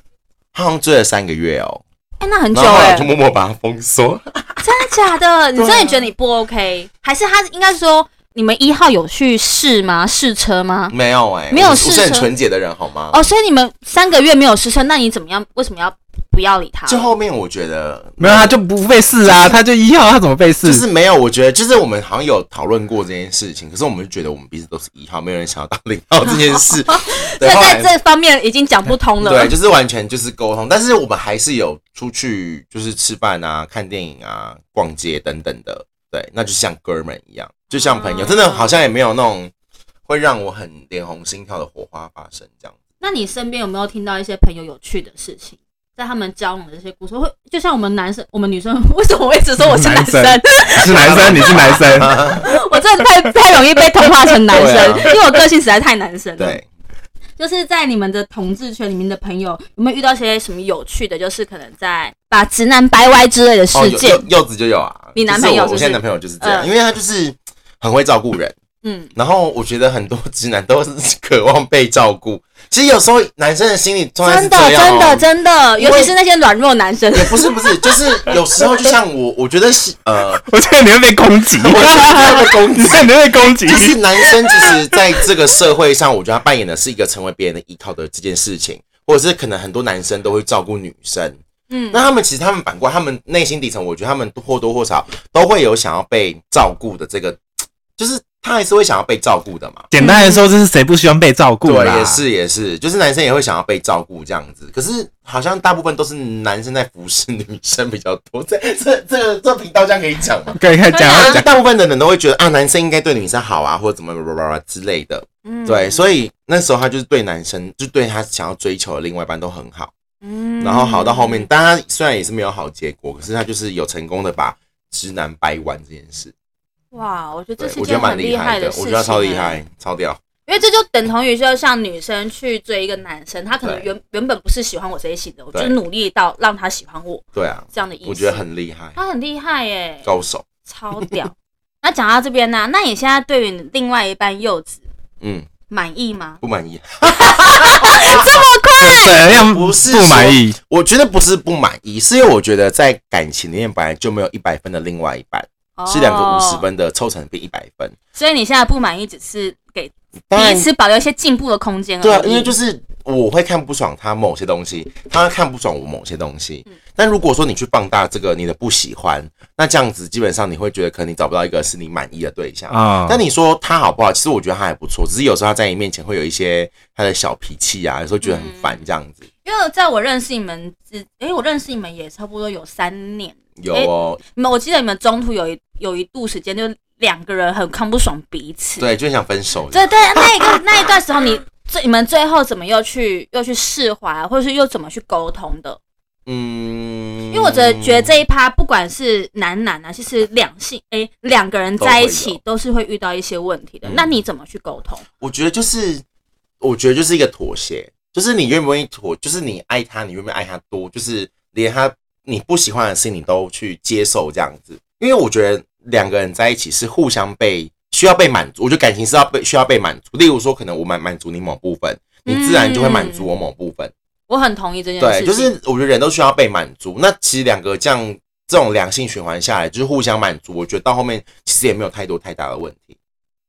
他好像追了三个月哦，哎、那很久哎、就默默把它封锁。真的假的？你真的觉得你不 OK？还是他应该说你们一号有去试吗？试车吗？没有哎、没有试车我是很试车纯洁的人好吗？哦，所以你们三个月没有试车，那你怎么样？为什么要不要理他？就后面我觉得没有，他就不被试啊，他就一号，他怎么被试？就是没有，我觉得就是我们好像有讨论过这件事情，可是我们就觉得我们彼此都是一号，没有人想要当零号这件事。所 对，以在这方面已经讲不通了。对，就是完全就是沟通，但是我们还是有出去就是吃饭啊、看电影啊、逛街等等的。对，那就像哥们一样，就像朋友，哦真的好像也没有那种会让我很脸红心跳的火花发生这样。那你身边有没有听到一些朋友有趣的事情？在他们交往的这些故事，会就像我们男生，我们女生，为什么我一直说我是男生？男你是男生，你是男生，我真的太太容易被同化成男生，啊因为我个性实在太男生了。对，就是在你们的同志圈里面的朋友，有没有遇到一些什么有趣的？就是可能在把直男掰歪之类的哦，事件柚，柚子就有啊。你男朋友是是就是我我现在男朋友就是这样，嗯因为他就是很会照顾人，嗯，然后我觉得很多直男都是渴望被照顾，其实有时候男生的心理状态是真的这样、哦，真的真的，尤其是那些软弱男生，也不是不是，就是有时候就像我，我觉得是呃，我觉得你会被攻击，我觉得被攻击。你。会被攻击。就。是男生其实在这个社会上，我觉得他扮演的是一个成为别人的依靠的这件事情，或者是可能很多男生都会照顾女生，嗯。那他们其实他们反过来，他们内心底层，我觉得他们或多或少都会有想要被照顾的这个，就是他还是会想要被照顾的嘛。简单来说，就是谁不希望被照顾对，也是也是，就是男生也会想要被照顾这样子，可是好像大部分都是男生在服侍女生比较多。这这这个这频道这样可以讲吗？可以可以讲讲。大部分的人都会觉得啊，男生应该对女生好啊，或者怎么之类的。嗯对，所以那时候他就是对男生，就对他想要追求的另外一半都很好，嗯然后好到后面，但他虽然也是没有好结果，可是他就是有成功的把直男掰弯这件事。哇，我觉得这，是件很厉害的事情，我觉得他超厉欸害，超屌。因为这就等同于就像女生去追一个男生，他可能原原本不是喜欢我这一型的，我就努力到让他喜欢我对啊，这样的意思。我觉得很厉害，他很厉害耶，高手。超屌。那讲到这边呢、那你现在对于你另外一半柚子嗯，满意吗？不满意。怎样不是不满意？我觉得不是不满意，是因为我觉得在感情里面本来就没有一百分的另外一半，是两个五十哦，分的凑成比一百分。所以你现在不满意，只是给彼此保留一些进步的空间而已。对啊，因为就是我会看不爽他某些东西，他会看不爽我某些东西。嗯但如果说你去放大这个你的不喜欢，那这样子基本上你会觉得可能你找不到一个是你满意的对象。啊，但你说他好不好？其实我觉得他还不错，只是有时候他在你面前会有一些他的小脾气啊，有时候觉得很烦这样子。因为在我认识你们之，诶，我认识你们也差不多有三年。有哦，你们，我记得你们中途有一有一度时间，就两个人很看不爽彼此。对，就想分手。对对，那一个那一段时候你，最你们最后怎么又去又去释怀，或者是又怎么去沟通的？嗯，因为我觉得觉得这一趴，不管是男男啊，其实两性诶两个人在一起都是会遇到一些问题的。嗯那你怎么去沟通？我觉得就是，我觉得就是一个妥协，就是你愿不愿意妥，就是你爱他，你愿不愿意爱他多，就是连他你不喜欢的事情你都去接受这样子。因为我觉得两个人在一起是互相被需要被满足，我觉得感情是要被需要被满足。例如说，可能我满满足你某部分，你自然就会满足我某部分。我很同意这件对，事情。就是我觉得人都需要被满足。那其实两个这样这种良性循环下来，就是互相满足。我觉得到后面其实也没有太多太大的问题。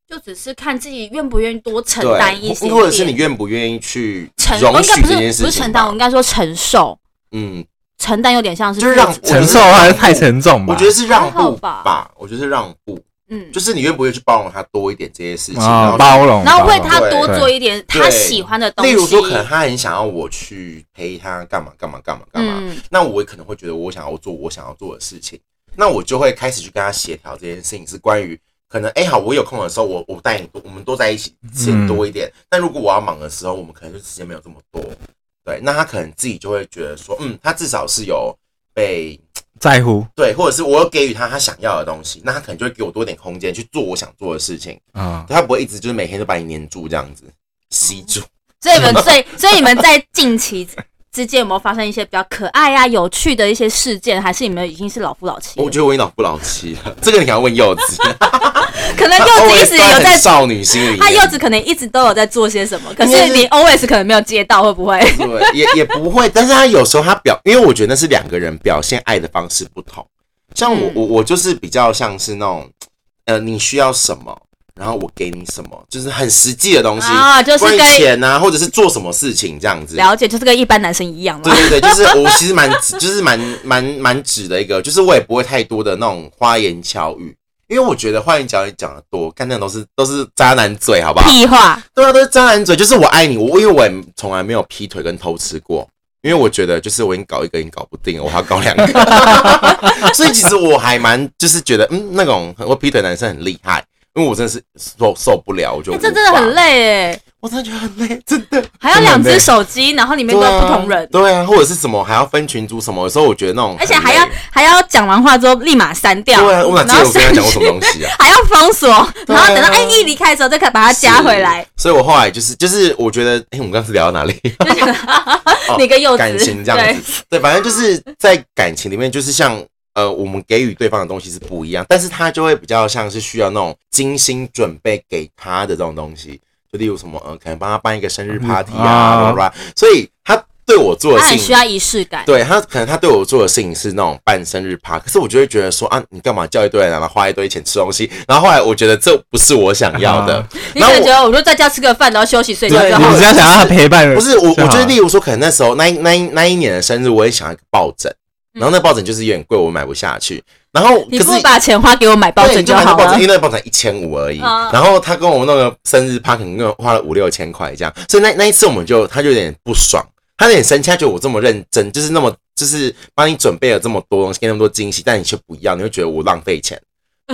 就只是看自己愿不愿意多承对，担一些，或者是你愿不愿意去承，容我应该不是许这件事情不是承担，我应该说承受。嗯，承担有点像是就是让承受还是太沉重吧？我觉得是让步吧。吧，我觉得是让步，嗯，就是你愿不愿意去包容他多一点这些事情，然啊，后包容，然后为他多做一点他喜欢的东西。例如说，可能他很想要我去陪他干嘛干嘛干嘛干嘛，嗯。那我可能会觉得我想要做我想要做的事情，那我就会开始去跟他协调这件事情，是关于可能哎、好，我有空的时候，我我带你多，我们多在一起时间多一点。但如果我要忙的时候，我们可能就时间没有这么多。对，那他可能自己就会觉得说，嗯，他至少是有被 在乎对，或者是我有给予他他想要的东西，那他可能就会给我多点空间去做我想做的事情。啊，他不会一直就是每天都把你黏住这样子，吸住。所以你们最，所以你们在近期之间有没有发生一些比较可爱呀、有趣的一些事件，还是你们已经是老夫老妻？我觉得我已经老夫老妻了，这个你要问柚子，可能柚子一直有在，少女心里面，他柚子可能一直都有在做些什么，可是是你 always 可能没有接到，会不会？对，也也不会，但是他有时候他表，因为我觉得那是两个人表现爱的方式不同。像我嗯我我就是比较像是那种，呃，你需要什么，然后我给你什么，就是很实际的东西，啊，就是关于跟钱啊，或者是做什么事情这样子。了解，就是跟一般男生一样嘛对。对对，就是 我其实蛮就是蛮蛮蛮直的一个，就是我也不会太多的那种花言巧语，因为我觉得花言巧语讲的多，干那种都是都是渣男嘴，好不好？屁话，对啊，都是渣男嘴，就是我爱你，我因为我也从来没有劈腿跟偷吃过，因为我觉得就是我已经搞一个已经搞不定了，我还要搞两个，所以其实我还蛮就是觉得嗯，那种会劈腿男生很厉害，因为我真的是受受不了，我就、欸这真的很，累哎，我真的觉得很累，真的。还要两只手机，然后里面都不同人，对啊，或者是什么还要分群组什么，有时候我觉得那种，而且还要还要讲完话之后立马删掉，对啊，我哪记得我跟他讲过什么东西啊？还要封锁，然后等到哎一离开的时候再可以把它加回来。所以我后来就是就是我觉得，哎、我们刚刚是聊到哪里？哦 你跟柚子。感情这样子，对，反正就是在感情里面，就是像呃，我们给予对方的东西是不一样，但是他就会比较像是需要那种精心准备给他的这种东西，就例如什么呃，可能帮他办一个生日 party 啊，啊巴拉巴拉所以他对我做的事情他很需要仪式感。对他可能他对我做的事情是那种办生日趴，可是我就会觉得说啊，你干嘛叫一堆人，然后花一堆钱吃东西？然后后来我觉得这不是我想要的。你然后我可能觉得我就在家吃个饭，然后休息睡觉就好了。你只要想要他陪伴，不是我，我觉得例如说，可能那时候那一那一那一年的生日，我也想要一个抱枕，嗯然后那抱枕就是有点贵，我买不下去。然后你可是不如把钱花给我买抱，枕就好了抱枕，因。为那抱枕一千五而已。嗯然后他跟我那个生日趴，可能花了五六千块这样，所以那那一次我们就他就有点不爽，他有点生气，他觉得我这么认真，就是那么就是帮你准备了这么多东西，给那么多惊喜，但你却不要，你会觉得我浪费钱。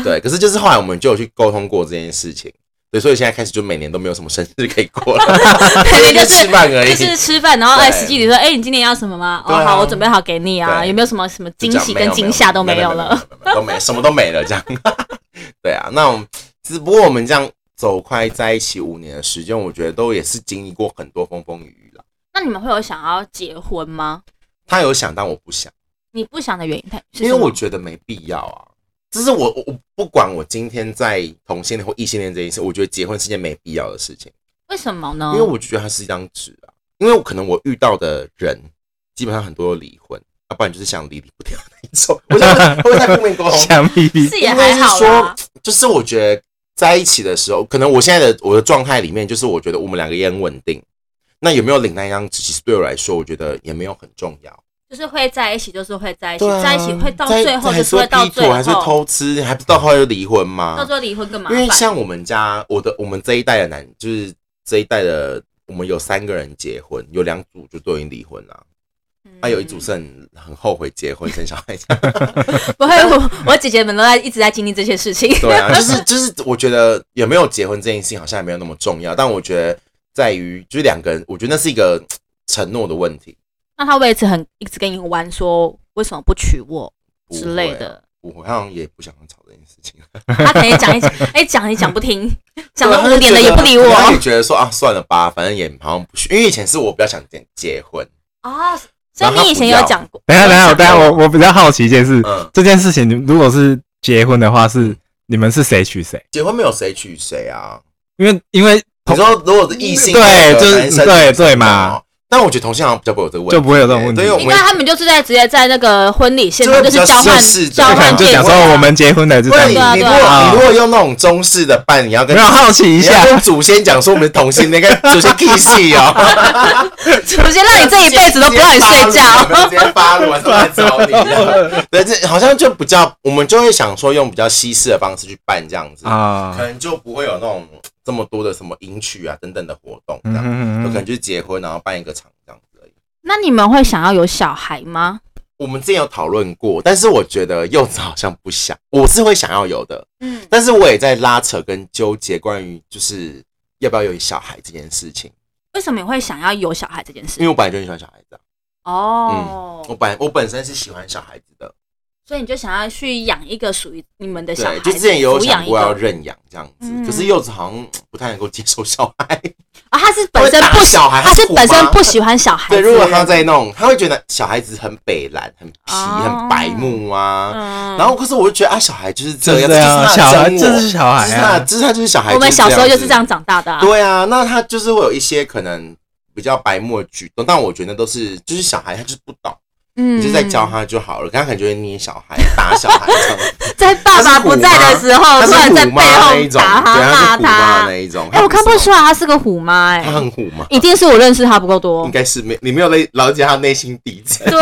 对，可是就是后来我们就有去沟通过这件事情。对，所以现在开始就每年都没有什么生日可以过了，每年就是吃饭而已。就是吃饭，然后对哎，实际你说，哎，你今年要什么吗？哦，好，我准备好给你啊。有没有什么什么惊喜跟惊吓都没有了？，都没，什么都没了，这样。对啊，那我们只不过我们这样走快在一起五年的时间，我觉得都也是经历过很多风风雨雨了。那你们会有想要结婚吗？他有想，但我不想，你不想的原因他，因为我觉得没必要啊。就是我我我不管我今天在同性恋或异性恋这件事，我觉得结婚是件没必要的事情，为什么呢？因为我就觉得它是一张纸啊。因为我可能我遇到的人基本上很多都离婚，要、不然就是想离离不掉那一种。我觉得会不会太负面沟通？想离离是也还好是说啦。，就是我觉得在一起的时候，可能我现在的我的状态里面，就是我觉得我们两个也很稳定。那有没有领那一张纸，其实对我来说，我觉得也没有很重要。就是会在一起，就是会在一起，啊，在一起会到最后，就是是会到，最后，还是偷吃，还不是到后来就离婚吗？到最后离婚干嘛因为。像我们家，我的我们这一代的男，就是这一代的，我们有三个人结婚，有两组就都已经离婚了，嗯还、有一组是很很后悔结婚生小孩这样。不会，我我姐姐们都在一直在经历这些事情。对啊，就是 就是，我觉得有没有结婚这件事情好像也没有那么重要，但我觉得在于就是两个人，我觉得那是一个承诺的问题那他为此很一直跟你玩说为什么不娶我之类的，我好像也不想吵这件事情。他可能也讲一讲，哎，讲也讲不听，讲了五年了也不理我他也觉得说啊，算了吧，反正也好像不需，因为以前是我比较想结结婚，啊。所以你以前有讲过，等下等下，等下，我我比较好奇一件事，嗯，这件事情你如果是结婚的话，是你们是谁娶谁？结婚没有谁娶谁啊。因为因为你说如果是异性对就是对对嘛，但我觉得同性好像比较不会有这个问题，就不会有这种问题。对，因为他们就是在直接在那个婚礼现场，就是交换交就可能就换戒指讲说我们结婚的，这样。你如果你如果用那种中式的办，你要跟没有好奇一下，你要跟祖先讲说我们是同性那个 祖先 kiss 哦，首先让你这一辈子都不让你睡觉。直接发了，晚上来找你。对，这好像就比较，我们就会想说用比较西式的方式去办这样子，啊。可，能就不会有那种这么多的什么迎娶啊等等的活动，这嗯样，哼嗯哼，有可能就是结婚然后办一个场这样子而已。那你们会想要有小孩吗？我们之前有讨论过，但是我觉得柚子好像不想，我是会想要有的，嗯，但是我也在拉扯跟纠结关于就是要不要有小孩这件事情，为什么你会想要有小孩这件事？因为？我本来就很喜欢小孩子、啊，哦，我本我本身是喜欢小孩子的，所以你就想要去养一个属于你们的小孩就之前也有想过要认养这样子，嗯可是柚子好像不太能够接受小孩。啊，他是本身不小孩他是本身不喜欢小孩对，如果他在弄，他会觉得小孩子很北蓝、很皮、哦很白目啊。嗯，然后，可是我就觉得啊，小孩就是这样，就是小孩的真我这是小孩啊，这是他就是小孩。我们小时候就是这子样长大的啊。对啊，那他就是会有一些可能比较白目的举动，但我觉得都是就是小孩他就是不懂，嗯你就在教他就好了。刚刚可能就会捏小孩、打小孩这样，在爸爸不在的时候，突然在背后，打他、骂他那。一种。哎，我看不出来他是个虎妈，他哎，很虎吗？一定是我认识他不够多应。该是没，你没有了了解他内心底层。对，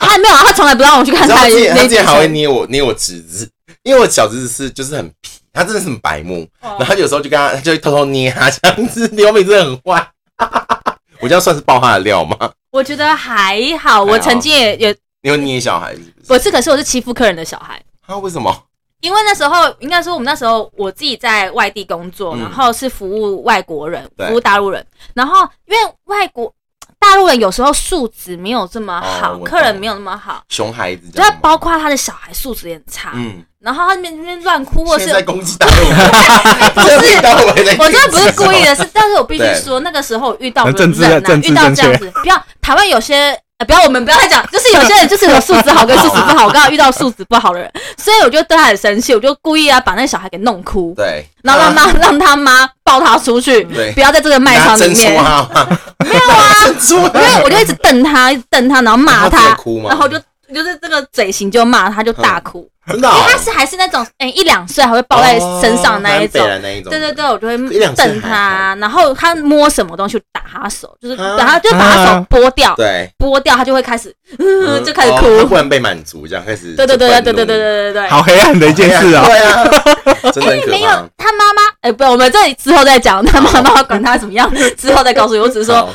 他没有，他从来不让我去看他的他之前他那之前还会捏我捏我侄子，因为我小侄子是就是很皮，他真的是很白目，哦然后有时候就跟他他就会偷偷捏他这样子，刘美真的很坏。我这样算是爆他的料吗？我觉得还好，我曾经也也，你会捏小孩是不是？我是可是我是欺负客人的小孩。他为什么？因为那时候应该说我们那时候我自己在外地工作，嗯然后是服务外国人，对服务大陆人，然后因为外国大陆人有时候素质没有这么好，哦我懂客人没有那么好，熊孩子这就样吗？包括他的小孩素质也很差，嗯，然后他那边那边乱哭，或是现在攻击大陆，不是 我真的不是故意的，是，但是我必须说，那个时候遇到政治人啊政治遇到这样子，不要台湾有些哎，不要，我们不要再讲，就是有些人就是有素质好跟素质不好，我刚好遇到素质不好的人，所以我就对他很生气，我就故意啊把那小孩给弄哭，对，然后让妈让他妈抱他出去，对。不要在这个卖场里面，没有啊，因为我就一直瞪他，一直瞪他，然后骂他哭，吗然后就就是这个嘴型就骂他，就大哭，真的哦，因为他是还是那种哎一两岁还会抱在身上那一种哦蛮北。蓝那一种，对对对，，我就会瞪他，然后他摸什么东西打他手，就是啊把他就把他手剥掉，对，剥掉他就会开始，嗯就开始哭不。能被满足，这样开始，对对对对对对对对对对。好黑暗的一件事啊。对啊，真的很可没有。他妈妈，哎，不，我们这里之后再讲他妈妈管他怎么样，之后再告诉你。我只是说，好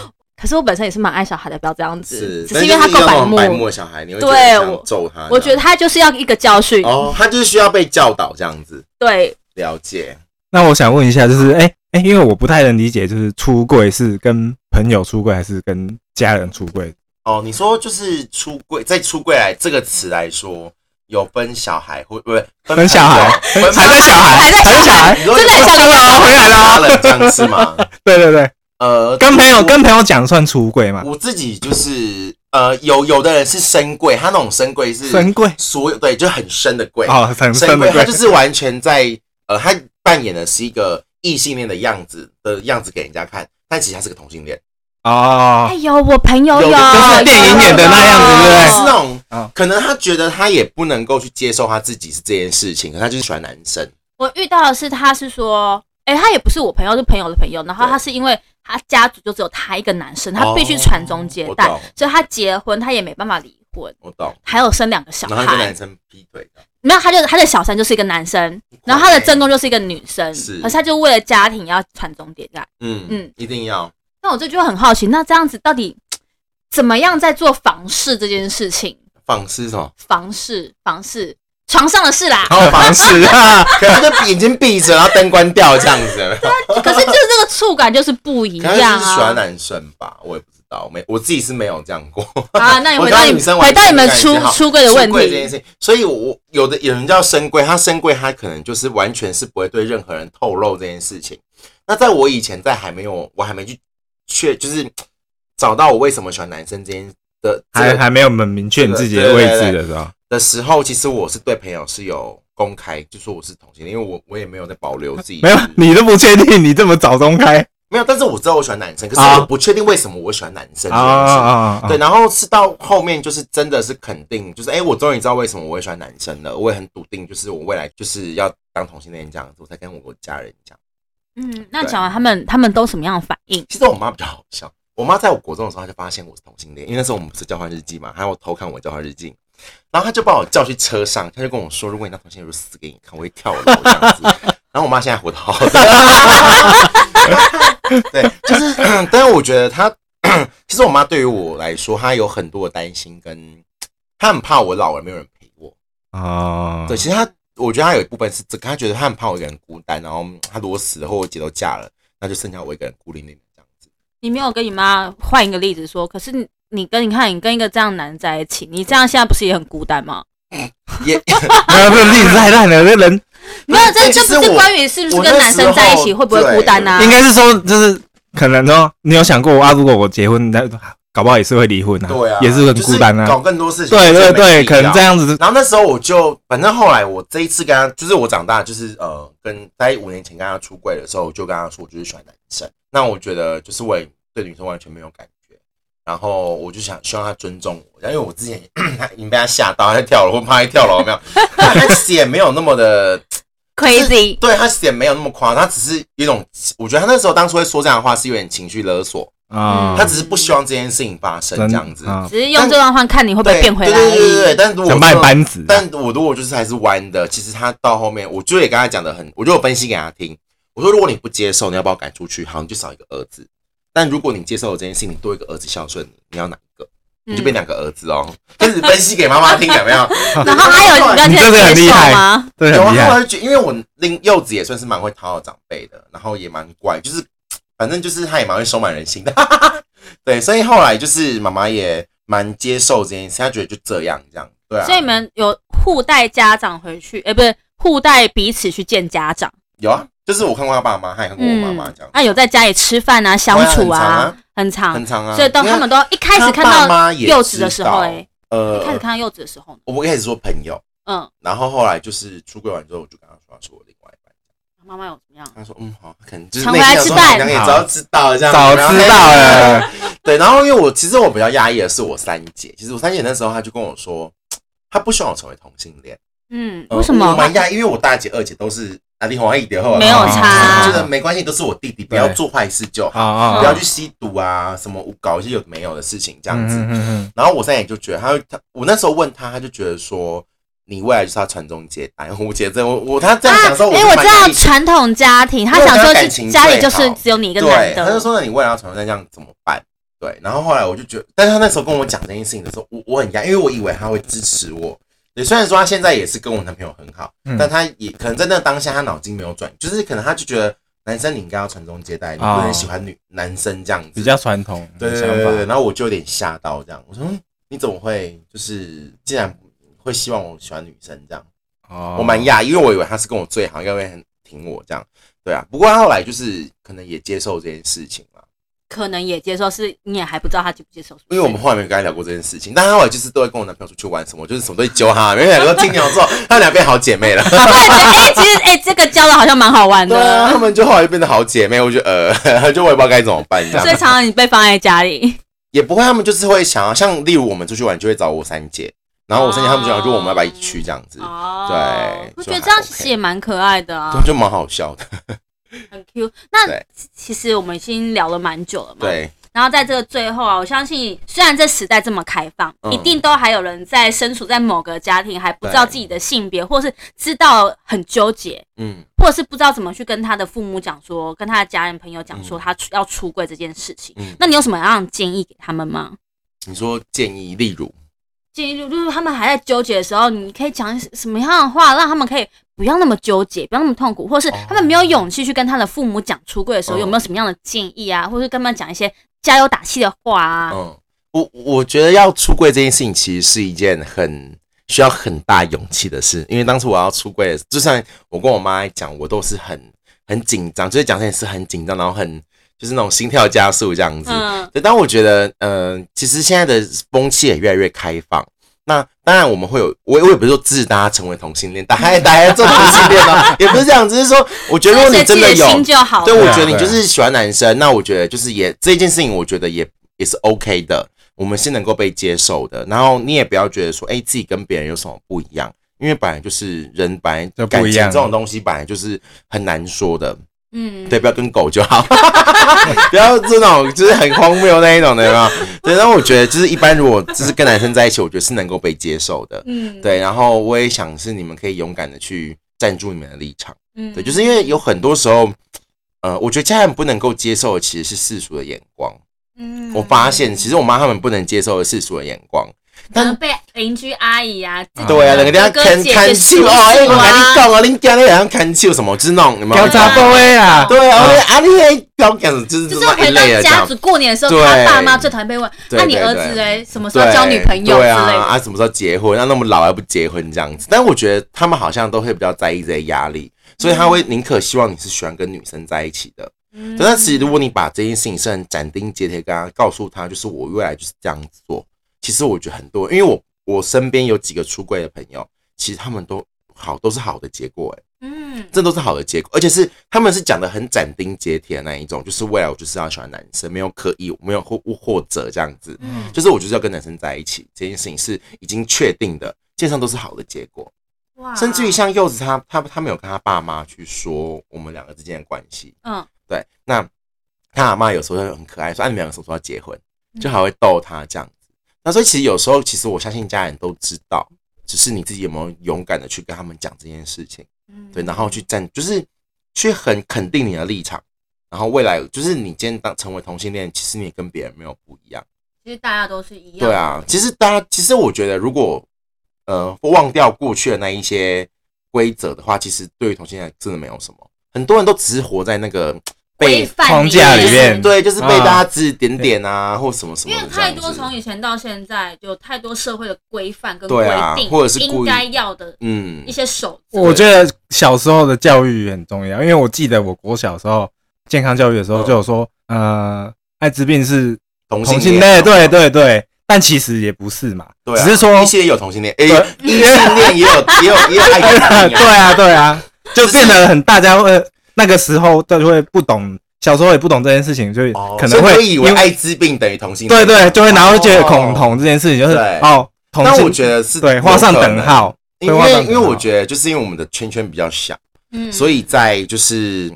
可是我本身也是蛮爱小孩的，不要这样子，是，只是因为他够白目白。目小孩，你会想我揍他。我觉得他就是要一个教训，哦，他就是需要被教导这样子，对，了解。那我想问一下，就是哎哎、因为我不太能理解，就是出柜是跟朋友出柜还是跟家人出柜？哦，你说就是出柜，在出柜来这个词来说，有分小孩或不是分小孩还在小孩，还在小孩。真的很像你说哦回来了哦家人这样是吗？对对对，呃，跟朋友跟朋友讲算出轨吗？我自己就是呃，有有的人是深柜，他那种深柜是深柜所有对，就很深的柜哦，很深深的柜，他就，是完全在呃，他扮演的是一个异性恋的样子的样子给人家看，但其实他是个同性恋，哦。哎，呦，我朋友有，有的就是电影演的那样子对不对？是那种哦。可能他觉得他也不能够去接受他自己是这件事情，可他就是喜欢男生，我遇到的是，他是说，哎、他也不是我朋友，是朋友的朋友。然后他是因为他家族就只有他一个男生，他哦必须传宗接代，所以他结婚他也没办法离婚，我懂。还有生两个小孩然后他跟男。生劈腿的，没有，他就他的小三就是一个男生，然后他的正宫就是一个女生，是可是他就为了家庭要传宗接代。嗯嗯嗯，一定要那我这就很好奇，那这样子到底怎么样在做房事这件事情？房事什么？房事，房事，床上的事啦。好房事啊，可能就眼睛闭着，然后灯关掉这样子。可是就是这个触感就是不一可能样就是喜欢啊。男生吧，我也不知道，没我自己是没有这样过。啊，那你 回到你女生回到你们出出柜的问题，事情，所以我我有的有人叫深柜，他深柜他可能就是完全是不会对任何人透露这件事情。那在我以前在还没有我还没去确就是找到我为什么喜欢男生这件的还还没有很明确你自己的位置的时候，的时候，其实我是对朋友是有公开，就说我是同性恋，因为我我也没有在保留自己没有，你都不确定，你这么早公开 没有，但是我知道我喜欢男生，可是啊我不确定为什么我喜欢男生这啊件事。啊啊！对，然后是到后面就是真的是肯定，就是哎、我终于知道为什么我会喜欢男生了，我也很笃定，就是我未来就是要当同性恋这样子，我才跟我家人讲。嗯，那讲完他们他们都什么样的反应？其实我妈比较好笑，我妈在我国中的时候，她就发现我是同性恋，因为那时候我们不是交换日记嘛，还有偷看我交换日记，然后他就把我叫去车上，他就跟我说，如果你那同性恋，我就死给你看，我会跳楼这样子。然后我妈现在活得好好的，对，就是，但是我觉得她，其实我妈对于我来说，她有很多的担心，跟她很怕我老了没有人陪我。哦，对，其实她，我觉得她有一部分是这个，她觉得她很怕我一个人孤单，然后她如果死了或我姐都嫁了，那就剩下我一个人孤零零的这样子。你没有跟你妈换一个例子说，可是你你跟你看你跟一个这样的男人在一起，你这样现在不是也很孤单吗？也 没有，没有例子太烂了，这人没有，这这不是关于是不是跟男生在一起会不会孤单啊？应该是说，就是可能哦，你有想过啊？如果我结婚，那搞不好也是会离婚啊，对啊，也是很孤单啊搞啊。更多事情。对对对，可能这。样子，然后那时候我就，反正后来我这一次跟他，就是我长大，就是呃，跟在五年前跟他出柜的时候，我就跟他说，我就是喜欢男生。那我觉得就是我也对女生完全没有感觉，然后我就想希望他尊重我，因为我之前 已经被他吓到，他在跳楼，我怕他跳楼，有没有？但他其实也没有那么的 crazy，对他其实也没有那么夸张，他只是有一种，我觉得他那时候当初会说这样的话，是有点情绪勒索，啊，他只是不希望这件事情发生这样子。啊，只是用这段话看你会不会变回来对对对对。但如果想卖班子啊，但我如果就是还是弯的，其实他到后面，我就也跟他讲的很，我就有分析给他听。我说，如果你不接受，你要把我赶出去，好，你就少一个儿子。但如果你接受了这件事情，你多一个儿子孝顺你，你要哪一个？你就变两个儿子哦。开始分析给妈妈听，有没有？然后还有你要你这个很接受厉害吗？有啊，这很厉害。后来就觉因为我拎柚子也算是蛮会讨好长辈的，然后也蛮乖，就是反正就是他也蛮会收买人心的。对，所以后来就是妈妈也蛮接受这件事，她觉得就这样这样，对啊。所以你们有互带家长回去，哎，不是互带彼此去见家长。有啊，就是我看过他爸妈，他也看过我妈妈这样。那有在家里吃饭啊、相处啊很长，很长啊。所以当他们都一开始看到妈也柚子的时候，哎，呃一开始看到幼稚的时候，我一开始说朋友，嗯，然后后来就是出柜完之后，我就跟他说他是我另外一半。妈妈有怎么样？他说嗯好，可能就是常来吃饭好像也早知道这样，早知道了，对，然后因为我其实我比较压抑的是我三姐，其实我三姐那时候她就跟我说，她不希望我成为同性恋。嗯，呃为什么我？蛮压抑，因为我大姐、二姐都是阿弟红一点后，没有差觉得没关系，都是我弟弟，不要做坏事就好，啊啊，不要去吸毒啊，什么搞一些有没有的事情这样子。嗯嗯然后我现在也就觉得，他，他我那时候问他，他就觉得说。你未来就是要传宗接代，我觉得我我他这样讲的时候，因为我我知道传统家庭，他想说是家里就是只有你一个对男，的，他就说那你未来要传宗接代这样怎么办？对，然后后来我就觉得，但是他那时候跟我讲这件事情的时候，我我很压，因为我以为他会支持我。对，虽然说他现在也是跟我男朋友很好，嗯但他也可能在那当下他脑筋没有转，就是可能他就觉得男生你应该要传宗接代，你不能哦喜欢女男生这样子。比较传统对想对对对然后我就有点吓到这样，我说嗯你怎么会就是竟然会希望我喜欢女生这样？哦我蛮讶异，因为我以为他是跟我最好，应该会很挺我这样。对啊，不过他后来就是可能也接受这件事情了，可能也接受，是你也还不知道他接不接受。因为我们后来没有跟他聊过这件事情。但他后来就是都会跟我男朋友出去玩什么，我就是什么都会揪他，因为两个都金牛座，他俩变好姐妹了。对哎，其实哎，这个教的好像蛮好玩对啊，他，们就后来就变成好姐妹，我就呃，就我也不知道该怎么办。所以常常你被放在家里，也不会，他们就是会想要，像例如我们出去玩就会找我三姐，然后我三姐他们就想，就我们要不要一起去这样子，哦对我觉得这样其实也蛮可爱的啊，，就蛮好笑的。很 Q。那对。其实我们已经聊了蛮久了嘛，对，然后在这个最后啊，我相信虽然这时代这么开放，嗯。一定都还有人在身处在某个家庭还不知道对。自己的性别，或是知道很纠结，嗯，或者是不知道怎么去跟他的父母讲说，跟他的家人朋友讲说嗯。他出要出柜这件事情。嗯。那你有什么样的建议给他们吗？你说建议，例如，建议就是他们还在纠结的时候，你可以讲什么样的话，让他们可以不要那么纠结，不要那么痛苦，或是哦他们没有勇气去跟他的父母讲出柜的时候，嗯有没有什么样的建议啊，或是跟他们讲一些加油打气的话啊？嗯，我我觉得要出柜这件事情其实是一件很需要很大勇气的事，因为当初我要出柜的，就算我跟我妈讲，我都是很很紧张，就是讲这件事很紧张，然后很就是那种心跳加速这样子。嗯对，但我觉得，嗯、其实现在的风气也越来越开放。那当然，我们会有，我我也不是说支持大家成为同性恋，大家大家做同性恋吗，也不是这样，只是说，我觉得如果你真的有自己心就好。对，我觉得你就是喜欢男生，那我觉得就是也这件事情，我觉得也也是 OK 的，我们是能够被接受的。然后你也不要觉得说，哎、自己跟别人有什么不一样，因为本来就是人本来就感情这种东西本来就是很难说的，嗯，对，不要跟狗就好，不要这种就是很荒谬那一种的，有没有？对，然后我觉得就是一般如果就是跟男生在一起，我觉得是能够被接受的。嗯，对，然后我也想是你们可以勇敢的去站住你们的立场。嗯，对，就是因为有很多时候，呃，我觉得家人不能够接受的其实是世俗的眼光。嗯我发现，其实我妈他们不能接受的世俗的眼光。可能被邻居阿姨啊，对啊，的人家哥哥看姐姐看气哦，叔叔哎，我跟你啊讲哦，你家里好像看气什么，就是那种有没有交？叉波位啊，对啊，你那标杆就是就是回到。家族过年的时候，对他爸妈最讨厌被问，那你儿子对嘞，什么时候交女朋友之对啊，类的？啊，什么时候结婚？那那么老还不结婚这样子？但我觉得他们好像都会比较在意这些压力，所以他会宁可希望你是喜欢跟女生在一起的。嗯但是其实如果你把这件事情是很斩钉截铁跟他告诉他，就是我未来就是这样子做，其实我觉得很多，因为我我身边有几个出柜的朋友，其实他们都好都是好的结果、欸，嗯，这都是好的结果，而且是他们是讲的很斩钉截铁的那一种，就是未来我就是要喜欢男生，没有刻意，没有或或者这样子，嗯。就是我就是要跟男生在一起，这件事情是已经确定的，基本上都是好的结果。哇。甚至于像柚子他他他没有跟他爸妈去说我们两个之间的关系，嗯，对，那他阿妈有时候就很可爱，说：“啊，你们两个什么时候要结婚？”嗯。就还会逗他这样子。那所以其实有时候，其实我相信家人都知道，只是你自己有没有勇敢的去跟他们讲这件事情，嗯对，然后去站，就是去很肯定你的立场，然后未来就是你今天当成为同性恋，其实你也跟别人没有不一样。其实大家都是一样。对啊，其实大家其实我觉得，如果呃忘掉过去的那一些规则的话，其实对于同性恋真的没有什么。很多人都只是活在那个规被范框架里面对，就是被大家指指点点啊，或什么什么因为。太多从以前到现在，有太多社会的规范跟规定，或者是应该要的嗯。一，些守则。我觉得小时候的教育很重要，因为我记得我国小时候健康教育的时候嗯。就有说，呃，啊艾滋病是同同性恋恋，对对对，但其实也不是嘛，对啊，只是说一些有同性恋，诶，对。异性恋也有也有也有艾滋病对啊，啊。对啊，就就是变得很大家会那个时候就会不懂，小时候也不懂这件事情，就可能会所以以为艾滋病等于同性恋，对对，就会然后觉得哦恐同这件事情就是哦，同性但我觉得是对画上等号，因为因为我觉得就是因为我们的圈圈比较小，嗯。所以在就是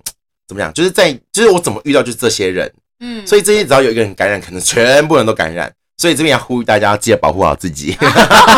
怎么讲，就是在就是我怎么遇到就是这些人，嗯。所以这些只要有一个人感染，可能全部人都感染。所以这边要呼吁大家记得保护好自己。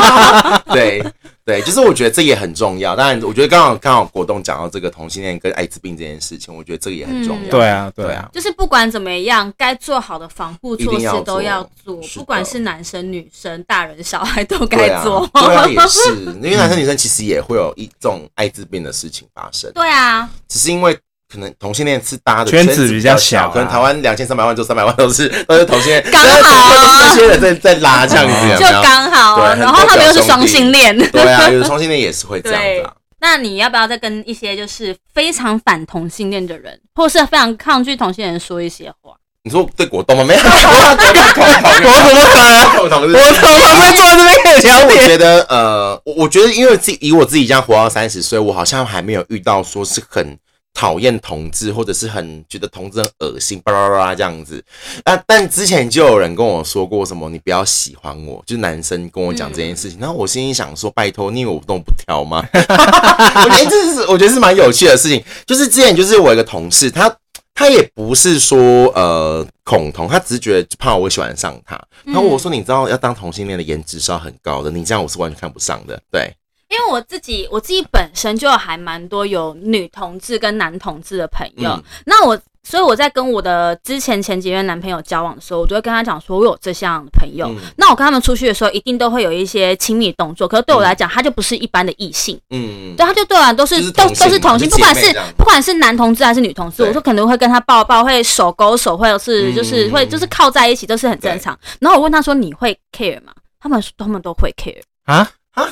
对对，就是我觉得这也很重要。当然，我觉得刚好刚好果冻讲到这个同性恋跟艾滋病这件事情，我觉得这个也很重要。对啊对啊对啊，就是不管怎么样，该做好的防护措施都要做，做不管是男生、女生、大人、小孩都该做。对啊，也是，因为男生女生其实也会有一种艾滋病的事情发生，对啊，只是因为。可能同性恋是搭的圈子子比较小，啊可能台湾两千三百万就三百万都是都是同性恋，刚好都是这些人在在拉这样子，有就？刚好啊，对然后他们又是双性恋。对啊，有的双性恋也是会这样子啊。那你要不要再跟一些就是非常反同性恋的人，或是非常抗拒同性恋人说一些话？你说对果冻吗？没有，我怎么可能？我同我怎么会坐在这边跟你聊天？我觉得呃，我我觉得因为自己以我自己这样活到三十岁，我好像还没有遇到说是很讨厌同志，或者是很觉得同志很恶心，巴拉巴拉这样子。啊，但之前就有人跟我说过什么，你不要喜欢我，就是男生跟我讲这件事情。然后我心里想说，拜托，你以为我动不挑吗？我觉得这是我觉得是蛮有趣的事情。就是之前就是我一个同事，他他也不是说呃恐同，他只是觉得怕我会喜欢上他。然后我说，你知道要当同性恋的颜值是要很高的，你这样我是完全看不上的。对，因为我自己我自己本身就还蛮多有女同志跟男同志的朋友，嗯。那我所以我在跟我的之前前几任男朋友交往的时候，我就会跟他讲说，我有这项朋友。嗯。那我跟他们出去的时候，一定都会有一些亲密动作，可是对我来讲，他就不是一般的异性，嗯，对，他就对我都是都是同性都是同性，不管是不管是男同志还是女同志，我说可能会跟他抱抱，会手勾手，或者是嗯就是会就是靠在一起，都是很正常。然后我问他说你会 care 吗？他们说他们都会 care 啊。啊，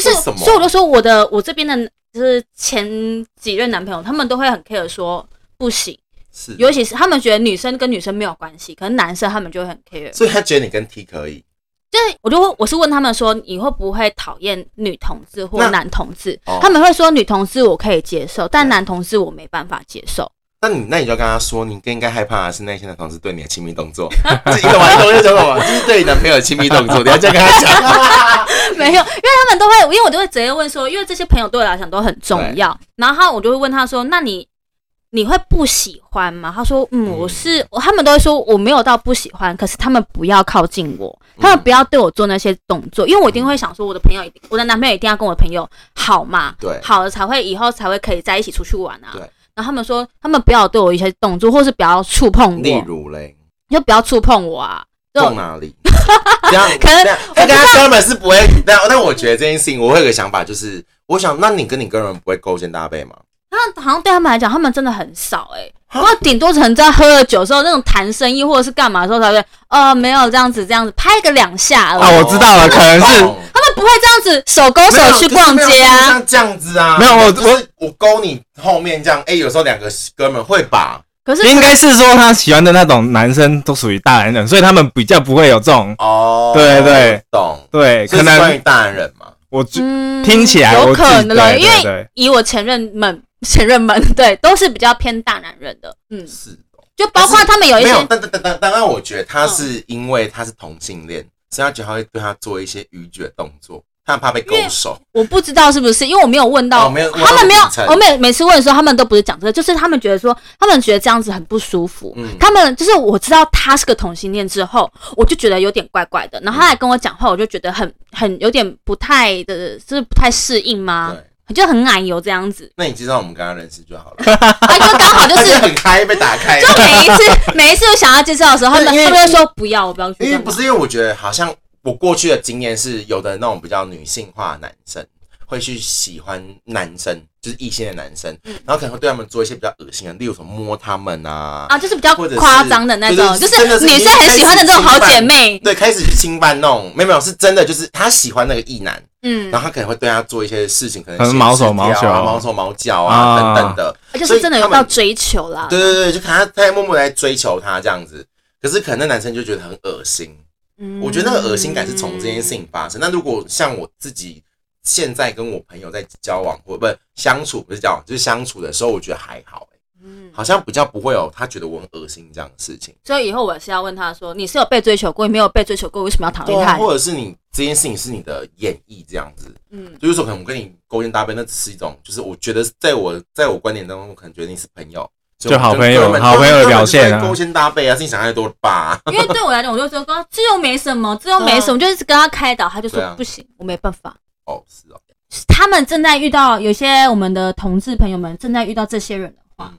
就是所以我就说我的我这边的就是前几任男朋友，他们都会很 care 说不行，是，尤其是他们觉得女生跟女生没有关系，可能男生他们就会很 care。所以他觉得你跟 T 可以，就是我就会我是问他们说你会不会讨厌女同志或男同志哦？他们会说女同志我可以接受，但男同志我没办法接受。那你那你就跟他说，你更应该害怕的是那些男同志对你的亲密动作，你懂吗？懂我讲什么？就是对你男朋友的亲密动作，你要这样跟他讲。没有，因为他们都会，因为我就会直接问说，因为这些朋友对我来讲都很重要。然后我就会问他说，那你你会不喜欢吗？他说，嗯，我是，他们都会说我没有到不喜欢，可是他们不要靠近我，他们不要对我做那些动作，因为我一定会想说，我的朋友一定，我的男朋友一定要跟我的朋友好嘛，对好了才会以后才会可以在一起出去玩啊。对然后他们说，他们不要对我一些动作，或是不要触碰例，如嘞，你就不要触碰我啊。这种中哪里？这样可能这样哎，跟他哥们是不会，但但我觉得这件事情，我会有个想法，就是我想，那你跟你哥们不会勾肩搭背吗？那好像对他们来讲，他们真的很少哎、啊不过顶多可能在喝了酒之后，那种谈生意或者是干嘛的时候才会，呃，没有这样子这样子拍个两下而已。啊我知道了可能是他们不会这样子手勾手去逛街啊。像这样子啊，没有我就是我勾你后面这样，哎，有时候两个哥们会吧？可是 应该是说他喜欢的那种男生都属于大男人，所以他们比较不会有这种哦，对对，懂。对，可能关于大男人嘛，我觉嗯听起来有我可能因为以我前任们前任们对都是比较偏大男人的，嗯，是哦就包括他们有一些但但但但当然，我觉得他是因为他是同性恋，所以他觉得他会对他做一些逾矩的动作，他很怕被勾手。我不知道是不是，因为我没有问到，哦没有他们没有我每每次问的时候，他们都不是讲这个，就是他们觉得说，他们觉得这样子很不舒服。嗯他们就是我知道他是个同性恋之后，我就觉得有点怪怪的。然后他来跟我讲话，我就觉得很很有点不太的，就是不太适应吗？对，就很奶油这样子。那你介绍我们刚刚认识就好了。他，就刚好就 他是，很开被打开，就每一次每一次我想要介绍的时候，他们对因为他们就说不要，我不要去。因为不是因为我觉得好像我过去的经验是有的那种比较女性化的男生会去喜欢男生，就是异性的男生，然后可能会对他们做一些比较恶心的，例如什么摸他们啊。啊，就是比较或者是夸张的那种，对就对真的是女生很喜欢的那种好姐妹。对，开始去侵犯那种，没有没有，是真的，就是她喜欢那个异男，嗯然，后她可能会对他做一些事情，可能可能毛手毛脚啊毛手毛脚啊啊等等的。而且是真的有到追求啦。对对对，就看他他在默默地在追求他这样子。可是可能那男生就觉得很恶心。嗯我觉得那个恶心感是从这件事情发生。那如果像我自己现在跟我朋友在交往或不是相处，不是交往就是相处的时候，我觉得还好、欸，嗯好像比较不会有他觉得我很恶心这样的事情。所以以后我是要问他说，你是有被追求过，你没有被追求过，为什么要谈恋爱？或者是你这件事情是你的演绎这样子，嗯，就是说可能我跟你勾肩搭背，那只是一种，就是我觉得在我在我观点当中，我可能觉得你是朋友，就好朋友们好朋友的表现勾肩搭背啊，是你想太多了吧？因为对我来讲，我就说刚这又没什么，这又没什么，就一直跟他开导，他就说啊不行，我没办法。哦，是哦，他们正在遇到有些我们的同志朋友们正在遇到这些人的话，嗯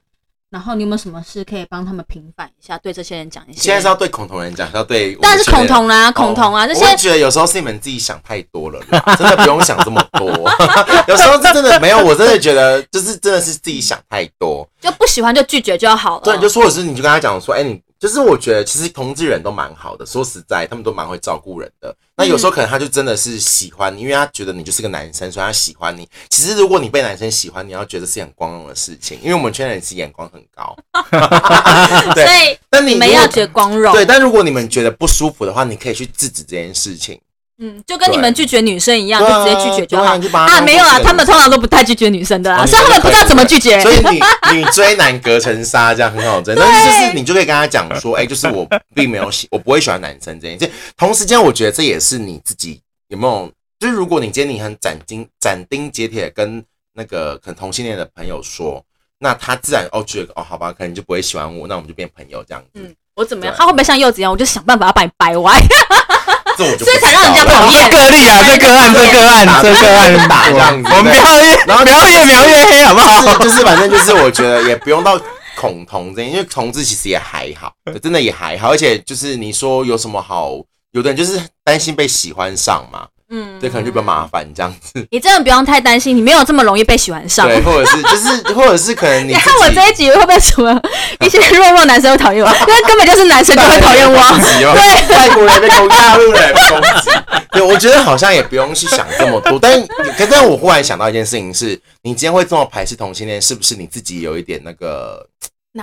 然后你有没有什么事可以帮他们平反一下？对这些人讲一下，现在是要对恐同人讲，是要对当然是恐同啦，恐同啊，这些哦我觉得有时候是你们自己想太多了啦，真的不用想这么多。有时候是真的没有，我真的觉得就是真的是自己想太多。就不喜欢就拒绝就好了。对，你就说的是，你就跟他讲说，哎、你就是我觉得其实同志人都蛮好的，说实在，他们都蛮会照顾人的。那有时候可能他就真的是喜欢你，因为他觉得你就是个男生，所以他喜欢你。其实如果你被男生喜欢，你要觉得是很光荣的事情，因为我们圈人是眼光很高。对所以但你如果你们要觉得光荣。对，但如果你们觉得不舒服的话，你可以去制止这件事情。嗯，就跟你们拒绝女生一样，就直接拒绝就好对啊。没有啊，他们通常都不太拒绝女生的啊，哦所以他们不知道怎么拒绝。所以女女追男隔层纱，这样很好追。但是 就是你就可以跟他讲说，哎、就是我并没有喜，我不会喜欢男生这件事。同时间，我觉得这也是你自己有没有，就是如果你今天你很斩钉斩钉截铁跟那个可能同性恋的朋友说，那他自然哦觉得哦好吧，可能就不会喜欢我，那我们就变朋友这样子。嗯，我怎么样？他会不会像柚子一样？我就想办法要把你掰歪。这我就所以才让人家讨厌。这个例啊，这个案，这个案，这个案。打这样子我们不要越然后不要越描越黑，好不好？就是反正就是我觉得也不用到恐同这样，因为同志其实也还好，真的也还好，而且就是你说有什么好，有的人就是担心被喜欢上嘛，嗯，对可能就比较麻烦这样子，你真的不用太担心，你没有这么容易被喜欢上。对，或者是就是或者是可能你你看我这一集会不会什么 一些弱弱男生会讨厌我？因为根本就是男生就会讨厌我。对，外国人被攻击，大陆人被攻击。对，我觉得好像也不用去想这么多。但可但我忽然想到一件事情是，你今天会这么排斥同性恋，是不是你自己有一点那个？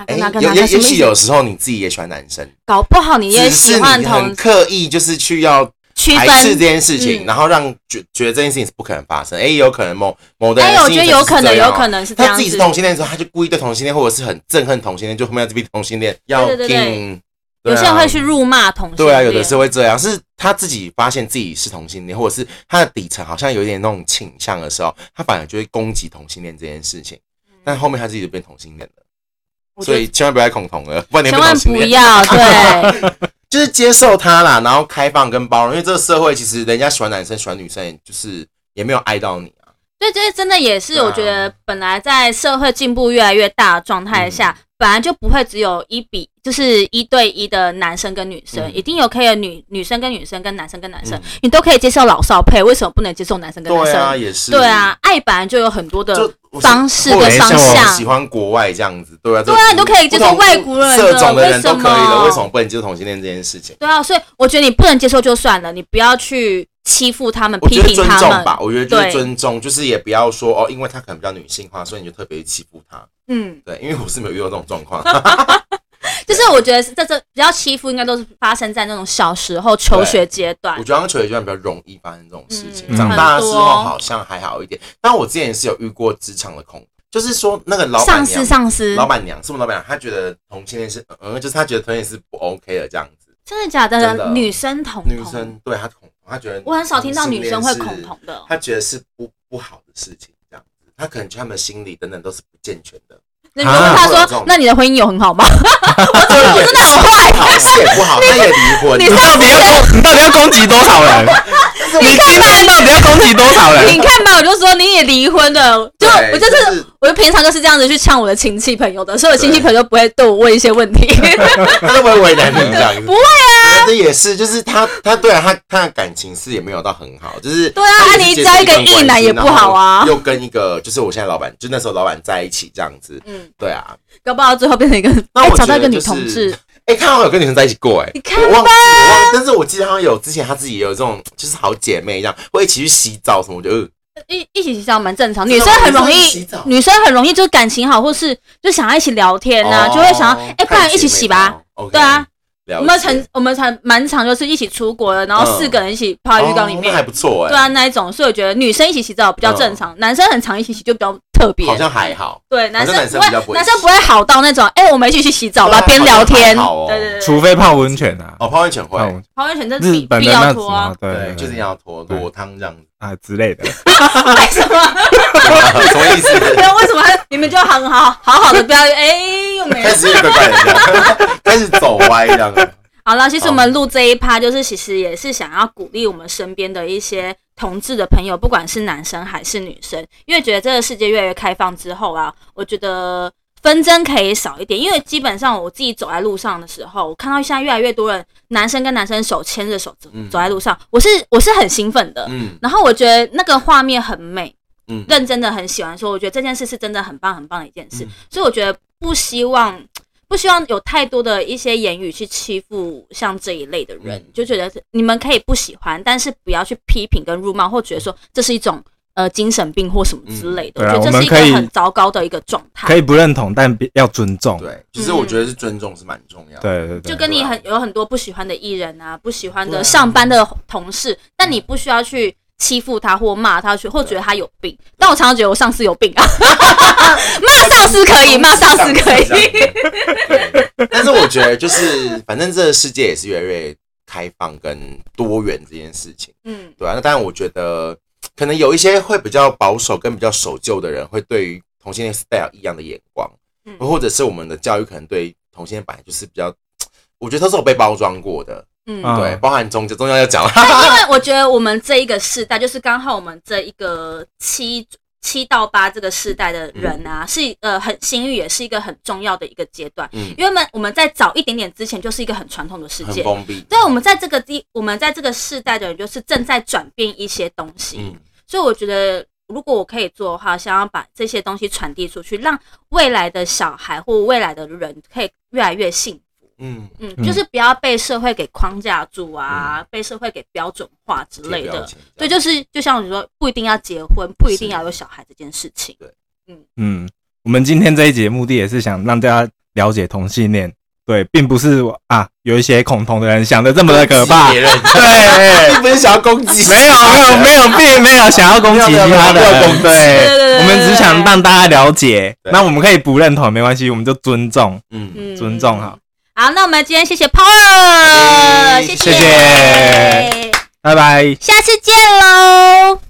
哎、哪个哪个有？也也许有时候你自己也喜欢男生，搞不好你也只喜是你欢同很刻意就是去要区排斥这分。件事情，嗯然后让觉觉得这件事情是不可能发生。哎、有可能某某的人哎，我心觉得有可能，是这样有可能是这样子他自己是。同性恋的时候，他就故意对同性恋，或者是很憎恨同性恋，就后面要这批同性恋要对对对听。对啊有些人会去辱骂同性恋。对啊，有的是会这样，是他自己发现自己是同性恋，或者是他的底层好像有一点那种倾向的时候，他反而就会攻击同性恋这件事情，但后面他自己就变同性恋了，我觉得所以千万不要再恐同了，不然你会千万变同性恋。不要对。就是接受他啦，然后开放跟包容，因为这个社会其实人家喜欢男生喜欢女生，就是也没有爱到你。啊。对，这真的也是，我觉得本来在社会进步越来越大的状态下，嗯本来就不会只有一比，就是一对一的男生跟女生，嗯一定有可以有女女生跟女生跟男生跟男生，嗯你都可以接受老少配，为什么不能接受男生跟男生？对啊，也是。对啊，爱本来就有很多的方式跟方向喜。欢国外这样子，对啊，对啊你都可以接受外国人的色种的人都可以为什的，么为什么不能接受同性恋这件事情？对啊，所以我觉得你不能接受就算了，你不要去欺负他们、批我觉得尊评他们。重吧，我觉得就是尊重，就是也不要说哦，因为他可能比较女性化，所以你就特别欺负他。嗯，对，因为我是没有遇到这种状况。就是我觉得这这比较欺负，应该都是发生在那种小时候求学阶段我。觉得刚求学阶段比较容易发生这种事情，嗯长大的时候好像还好一点。但我之前是有遇过职场的恐，就是说那个老板上司娘，上司，老板娘是不是老板娘，她觉得同性恋是，嗯，就是她觉得同性恋是不 OK 的这样子。真的假的？的女生同，女生对她恐，她觉得我很少听到女生会恐同的。他觉得是不不好的事情，这样子，他可能他们心理等等都是不健全的。那你就问他说会有这种：“那你的婚姻有很好吗 我真的很坏，好事也不好，她也离婚。你你到底要攻，你到底要攻击多少人？你今天到底要攻击多少？”人？你看吧，我就说你也离婚了，就我就是，我就平常就是这样子去呛我的亲戚朋友的，所以我亲戚朋友不会对我问一些问题。他都不会为难你这样 子。不会啊，这也是，就是他他对啊，他他的感情是也没有到很好，就是对啊你交一个异男也不好啊又跟一个就是我现在老板，就那时候老板在一起这样子，嗯，对啊。搞不好最后变成一个，那我哎找到一个女同志，哎、他好像有跟女生在一起过哎、你看我忘记我忘，但是我记得好像有之前他自己有这种就是好姐妹一样，会一起去洗澡什么，我觉得、呃一一起洗澡蛮正常，女生很容易女生很容易就是感情好，或是就想要一起聊天呐，哦就会想要，哎，不然一起洗吧。。对啊，我们解曾我们才蛮常就是一起出国的，然后四个人一起泡在浴缸里面哦那还，不错哎，对啊那一种，所以我觉得女生一起洗澡比较正常，男生很常一起洗就比较特别。好像还好。对，男生男生不比较不会会男生不会好到那种，哎，我们一起去洗澡吧，边聊天。好好哦对对对，除非泡温泉啊，哦，泡温泉会泡，温泉这日本的那种要脱啊啊，，对对，就是要脱对裸汤这样子，啊之类的。为什么？什么意思？为什么你们就很好好好的不要哎又没开始怪怪的这样，开始走歪这样。好了，其实我们录这一趴，就是其实也是想要鼓励我们身边的一些同志的朋友，不管是男生还是女生，因为觉得这个世界越来越开放之后啊，我觉得纷争可以少一点。因为基本上我自己走在路上的时候，我看到现在越来越多人男生跟男生手牵着手走嗯走在路上，我是我是很兴奋的。嗯然后我觉得那个画面很美，嗯，认真的很喜欢说，我觉得这件事是真的很棒很棒的一件事，嗯所以我觉得不希望不希望有太多的一些言语去欺负像这一类的人，嗯就觉得你们可以不喜欢，但是不要去批评跟辱骂，或觉得说这是一种呃精神病或什么之类的，嗯啊我觉得这是一个很糟糕的一个状态。可以不认同，但要尊重。对，其实我觉得是尊重是蛮重要的。对对对，就跟你很有很多不喜欢的艺人啊，不喜欢的上班的同事，但你不需要去欺负他或骂他，去或觉得他有病。但我常常觉得我上司有病啊，骂上司可以，骂上司可以。但是我觉得就是，反正这个世界也是越来越开放跟多元这件事情，嗯，对啊，那当然，我觉得可能有一些会比较保守跟比较守旧的人，会对于同性恋 style 异样的眼光，嗯。或者是我们的教育可能对同性恋本来就是比较，我觉得都是有被包装过的，嗯啊对，包含宗教，宗教要讲因为我觉得我们这一个世代，就是刚好我们这一个七七到八这个世代的人啊，是呃很幸运，也是一个很重要的一个阶段。嗯，因为我们我们在早一点点之前，就是一个很传统的世界。很封闭，对，我们在这个地，我们在这个世代的人，就是正在转变一些东西。嗯，所以我觉得，如果我可以做的话，想要把这些东西传递出去，让未来的小孩或未来的人可以越来越幸福。嗯，嗯，嗯。就是不要被社会给框架住啊，被社会给标准化之类的。对，就是就像你说，不一定要结婚，不一定要有小孩这件事情。对嗯。嗯，我们今天这一节目的也是想让大家了解同性恋，对，并不是啊有一些恐同的人想的这么的可怕，别人，对。并不是想要攻击，没有没有没有，并没有想要攻击其他没有没有没有人，对对对对，我们只想让大家了解，那我们可以不认同没关系，我们就尊重，嗯，嗯。尊重好。好，那我们今天谢谢 Power，谢谢谢拜拜。下次见喽。